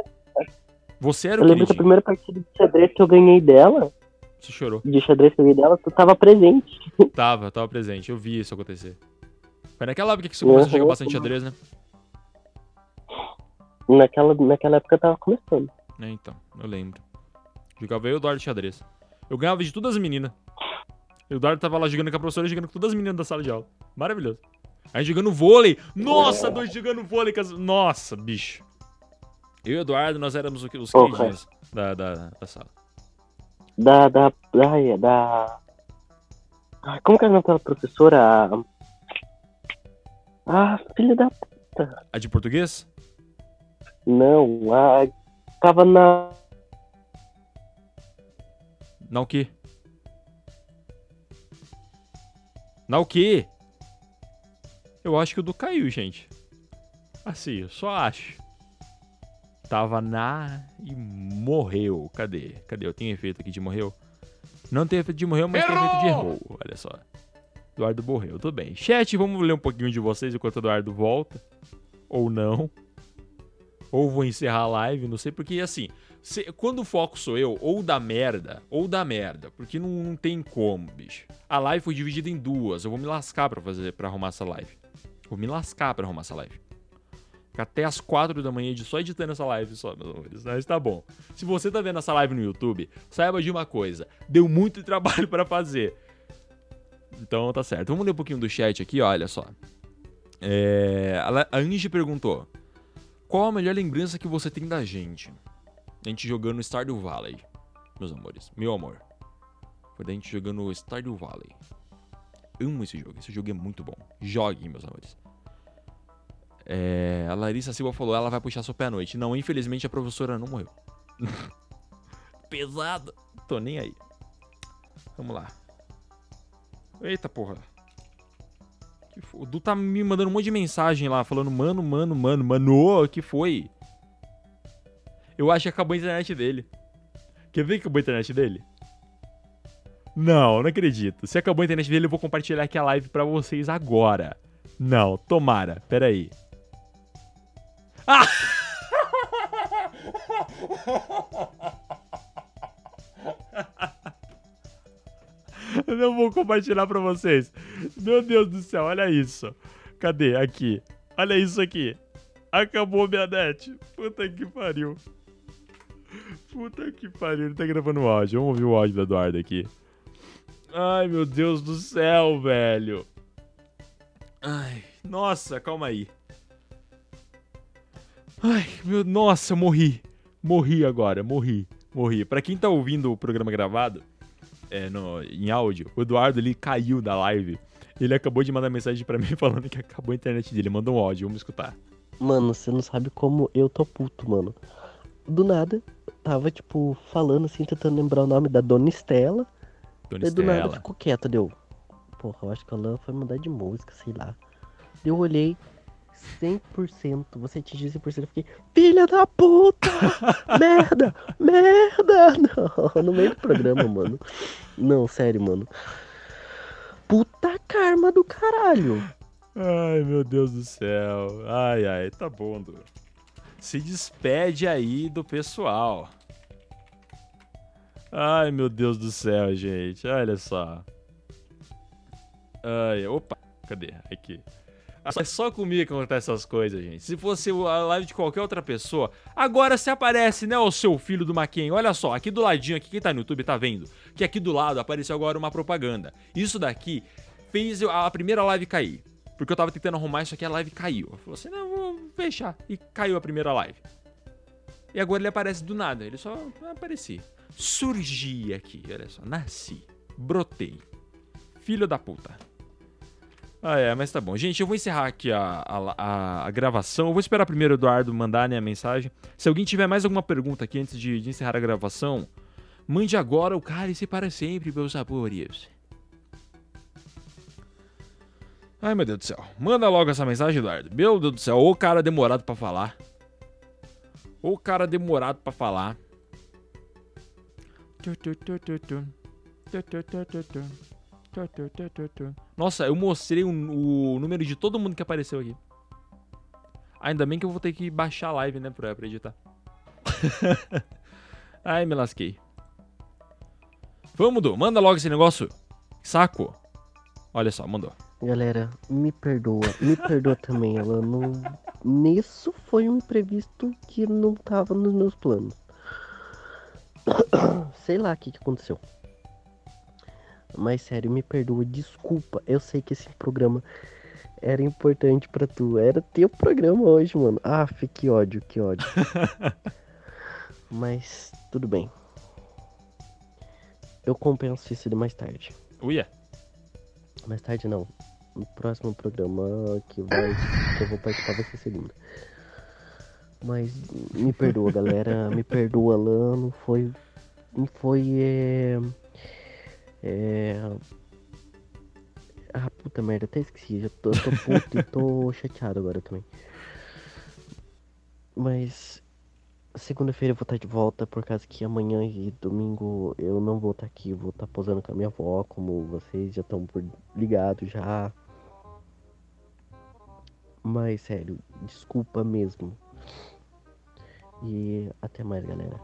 Você era Eu o lembro que a primeira partida de xadrez que eu ganhei dela, Você chorou. de xadrez que eu ganhei dela, tu tava presente. Tava, tava presente. Eu vi isso acontecer. Foi naquela época que você começou a jogar Uhum. bastante xadrez, né? Naquela, naquela época eu tava começando. É, então, eu lembro. Jogava eu e o Eduardo xadrez. Eu ganhava de todas as meninas. E o Eduardo tava lá jogando com a professora e jogando com todas as meninas da sala de aula. Maravilhoso. Aí jogando vôlei. Nossa, dois jogando vôlei. Nossa, bicho. Eu e o Eduardo, nós éramos os queridinhos da, da, da sala. Da, da, da, da... Como que era aquela professora? Ah, filha da... A de português? Não, a... Tava na... Na o quê? Na o quê? Eu acho que o do caiu, gente. Assim, eu só acho. Tava na e morreu. Cadê? Cadê? Eu tenho efeito aqui de morreu? Não tem efeito de morreu, mas tem efeito de errou. Olha só. Eduardo morreu, tudo bem. Chat, vamos ler um pouquinho de vocês enquanto o Eduardo volta. Ou não. Ou vou encerrar a live, não sei, porque assim, se- quando o foco sou eu, ou da merda, ou da merda, porque não, não tem como, bicho. A live foi dividida em duas, eu vou me lascar pra fazer, para arrumar essa live. Vou me lascar pra arrumar essa live. Ficar até as quatro da manhã só editando essa live só, meus amores. Mas tá bom. Se você tá vendo essa live no YouTube, saiba de uma coisa. Deu muito trabalho pra fazer. Então tá certo. Vamos ler um pouquinho do chat aqui, olha só. É, a Angie perguntou: Qual a melhor lembrança que você tem da gente? A gente jogando Stardew Valley, meus amores. Meu amor. Foi da gente jogando Stardew Valley. Amo esse jogo. Esse jogo é muito bom. Jogue, meus amores. É, a Larissa Silva falou: ela vai puxar seu pé à noite. Não, infelizmente a professora não morreu. Pesado. Tô nem aí. Vamos lá. Eita porra. O Du tá me mandando um monte de mensagem lá, falando, mano, mano, mano, mano, que foi? Eu acho que acabou a internet dele. Quer ver que acabou a internet dele? Não, não acredito. Se acabou a internet dele, eu vou compartilhar aqui a live pra vocês agora. Não, tomara. Pera aí. Ah! não vou compartilhar pra vocês. Meu Deus do céu, olha isso. Cadê? Aqui. Olha isso aqui. Acabou minha net. Puta que pariu. Puta que pariu. Ele tá gravando o áudio. Vamos ouvir o áudio do Eduardo aqui. Ai, meu Deus do céu, velho. Ai, nossa, calma aí. Ai, meu, nossa, morri. Morri agora, morri, morri. Pra quem tá ouvindo o programa gravado, é, no, em áudio, o Eduardo, ele caiu da live. Ele acabou de mandar mensagem pra mim falando que acabou a internet dele. Mandou um áudio, vamos escutar. Mano, você não sabe como eu tô puto, mano. Do nada, tava, tipo, falando assim, tentando lembrar o nome da Dona Estela. Dona E do nada ficou quieto, deu. Porra, eu acho que a Lan foi mudar de música, sei lá. Eu olhei 100%, você atingiu 100%, eu fiquei, filha da puta! merda! Merda! Não, no meio do programa, mano. Não, sério, mano. Puta karma do caralho. Ai, meu Deus do céu. Ai, ai, tá bom, Du. Se despede aí do pessoal. Ai, meu Deus do céu, gente. Olha só. Ai, opa. Cadê? Aqui. É só comigo que acontece essas coisas, gente. Se fosse a live de qualquer outra pessoa, agora se aparece, né, o seu filho do Maquin. Olha só, aqui do ladinho, aqui quem tá no YouTube tá vendo, que aqui do lado apareceu agora uma propaganda. Isso daqui fez a primeira live cair. Porque eu tava tentando arrumar isso aqui, a live caiu. Eu falei assim, não, vou fechar. E caiu a primeira live. E agora ele aparece do nada, ele só aparecia. Surgi aqui, olha só, nasci, brotei. Filho da puta. Ah, é, mas tá bom. Gente, eu vou encerrar aqui a, a, a- gravação. Eu vou esperar primeiro o Eduardo mandar né, a mensagem. Se alguém tiver mais alguma pergunta aqui antes de, de encerrar a gravação, mande agora o cálice para sempre, meus sabores. Ai, meu Deus do céu. Manda logo essa mensagem, Eduardo. Meu Deus do céu, ô cara demorado pra falar. Ô cara demorado pra falar. Nossa, eu mostrei o, o número de todo mundo que apareceu aqui. Ainda bem que eu vou ter que baixar a live, né, pra, pra editar. Ai, me lasquei. Vamos, Du, manda logo esse negócio. Saco. Olha só, mandou. Galera, me perdoa, me perdoa também, ela não. Nisso foi um imprevisto que não tava nos meus planos. Sei lá o que, que aconteceu. Mas sério, me perdoa, desculpa. Eu sei que esse programa era importante pra tu. Era teu programa hoje, mano. Ah, que ódio, que ódio. Mas tudo bem. Eu compenso isso de mais tarde. Uia. Mais tarde não. No próximo programa que vai que eu vou participar vai ser segunda. Mas me perdoa, galera. Me perdoa, Lan. Não foi. Foi. É. É. Ah, puta merda, até esqueci. Já tô, tô puto e tô chateado agora também. Mas. Segunda-feira eu vou estar de volta, por causa que amanhã e domingo eu não vou estar aqui, vou estar posando com a minha avó, como vocês já estão por ligado já. Mas sério, desculpa mesmo. E até mais, galera.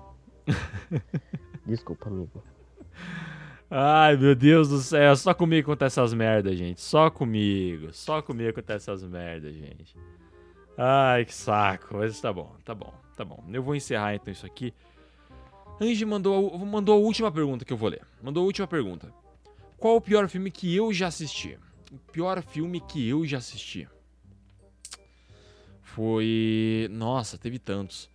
Desculpa, amigo. Ai, meu Deus do céu, só comigo acontece essas merdas, gente. Só comigo, só comigo acontece essas merdas, gente. Ai, que saco. Mas tá bom, tá bom, tá bom. Eu vou encerrar então isso aqui. Angie mandou, mandou a última pergunta que eu vou ler. Mandou a última pergunta. Qual o pior filme que eu já assisti? O pior filme que eu já assisti? Foi. Nossa, teve tantos.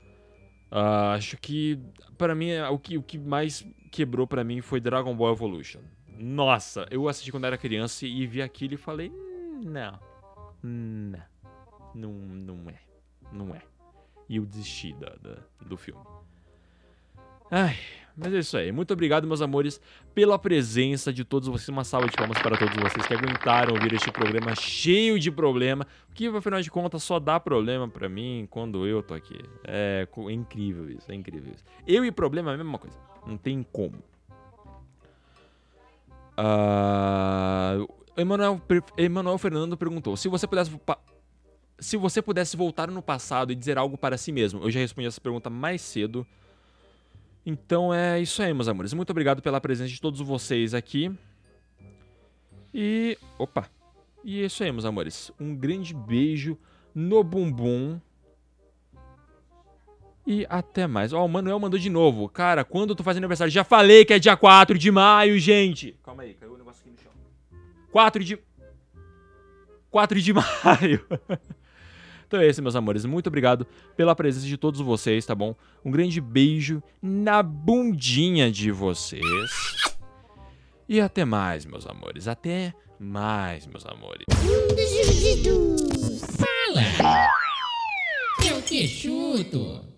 Ah, acho que para mim é o que, o que mais quebrou pra mim foi Dragon Ball Evolution. Nossa, eu assisti quando era criança e vi aquilo e falei, "Hum, não, não, não, não é, não é. E eu desisti da, da- do filme. Ai, mas é isso aí. Muito obrigado, meus amores, pela presença de todos vocês. Uma salva de palmas para todos vocês que aguentaram ouvir este programa cheio de problema. Que, afinal de contas, só dá problema pra mim quando eu tô aqui. É, é incrível isso, é incrível isso. Eu e problema é a mesma coisa. Não tem como. Ah, Emanuel, Emanuel Fernando perguntou: se você pudesse. Se você pudesse voltar no passado e dizer algo para si mesmo, eu já respondi essa pergunta mais cedo. Então é isso aí, meus amores. Muito obrigado pela presença de todos vocês aqui. E. Opa! E é isso aí, meus amores. Um grande beijo no bumbum. E até mais. Ó, o Manuel mandou de novo. Cara, quando tu faz aniversário? Já falei que é dia 4 de maio, gente. Calma aí, caiu o negócio aqui no chão. 4 de. 4 de maio. Então é isso, meus amores. Muito obrigado pela presença de todos vocês, tá bom? Um grande beijo na bundinha de vocês. E até mais, meus amores. Até mais, meus amores. Mundo Jujudu. Eu te chuto.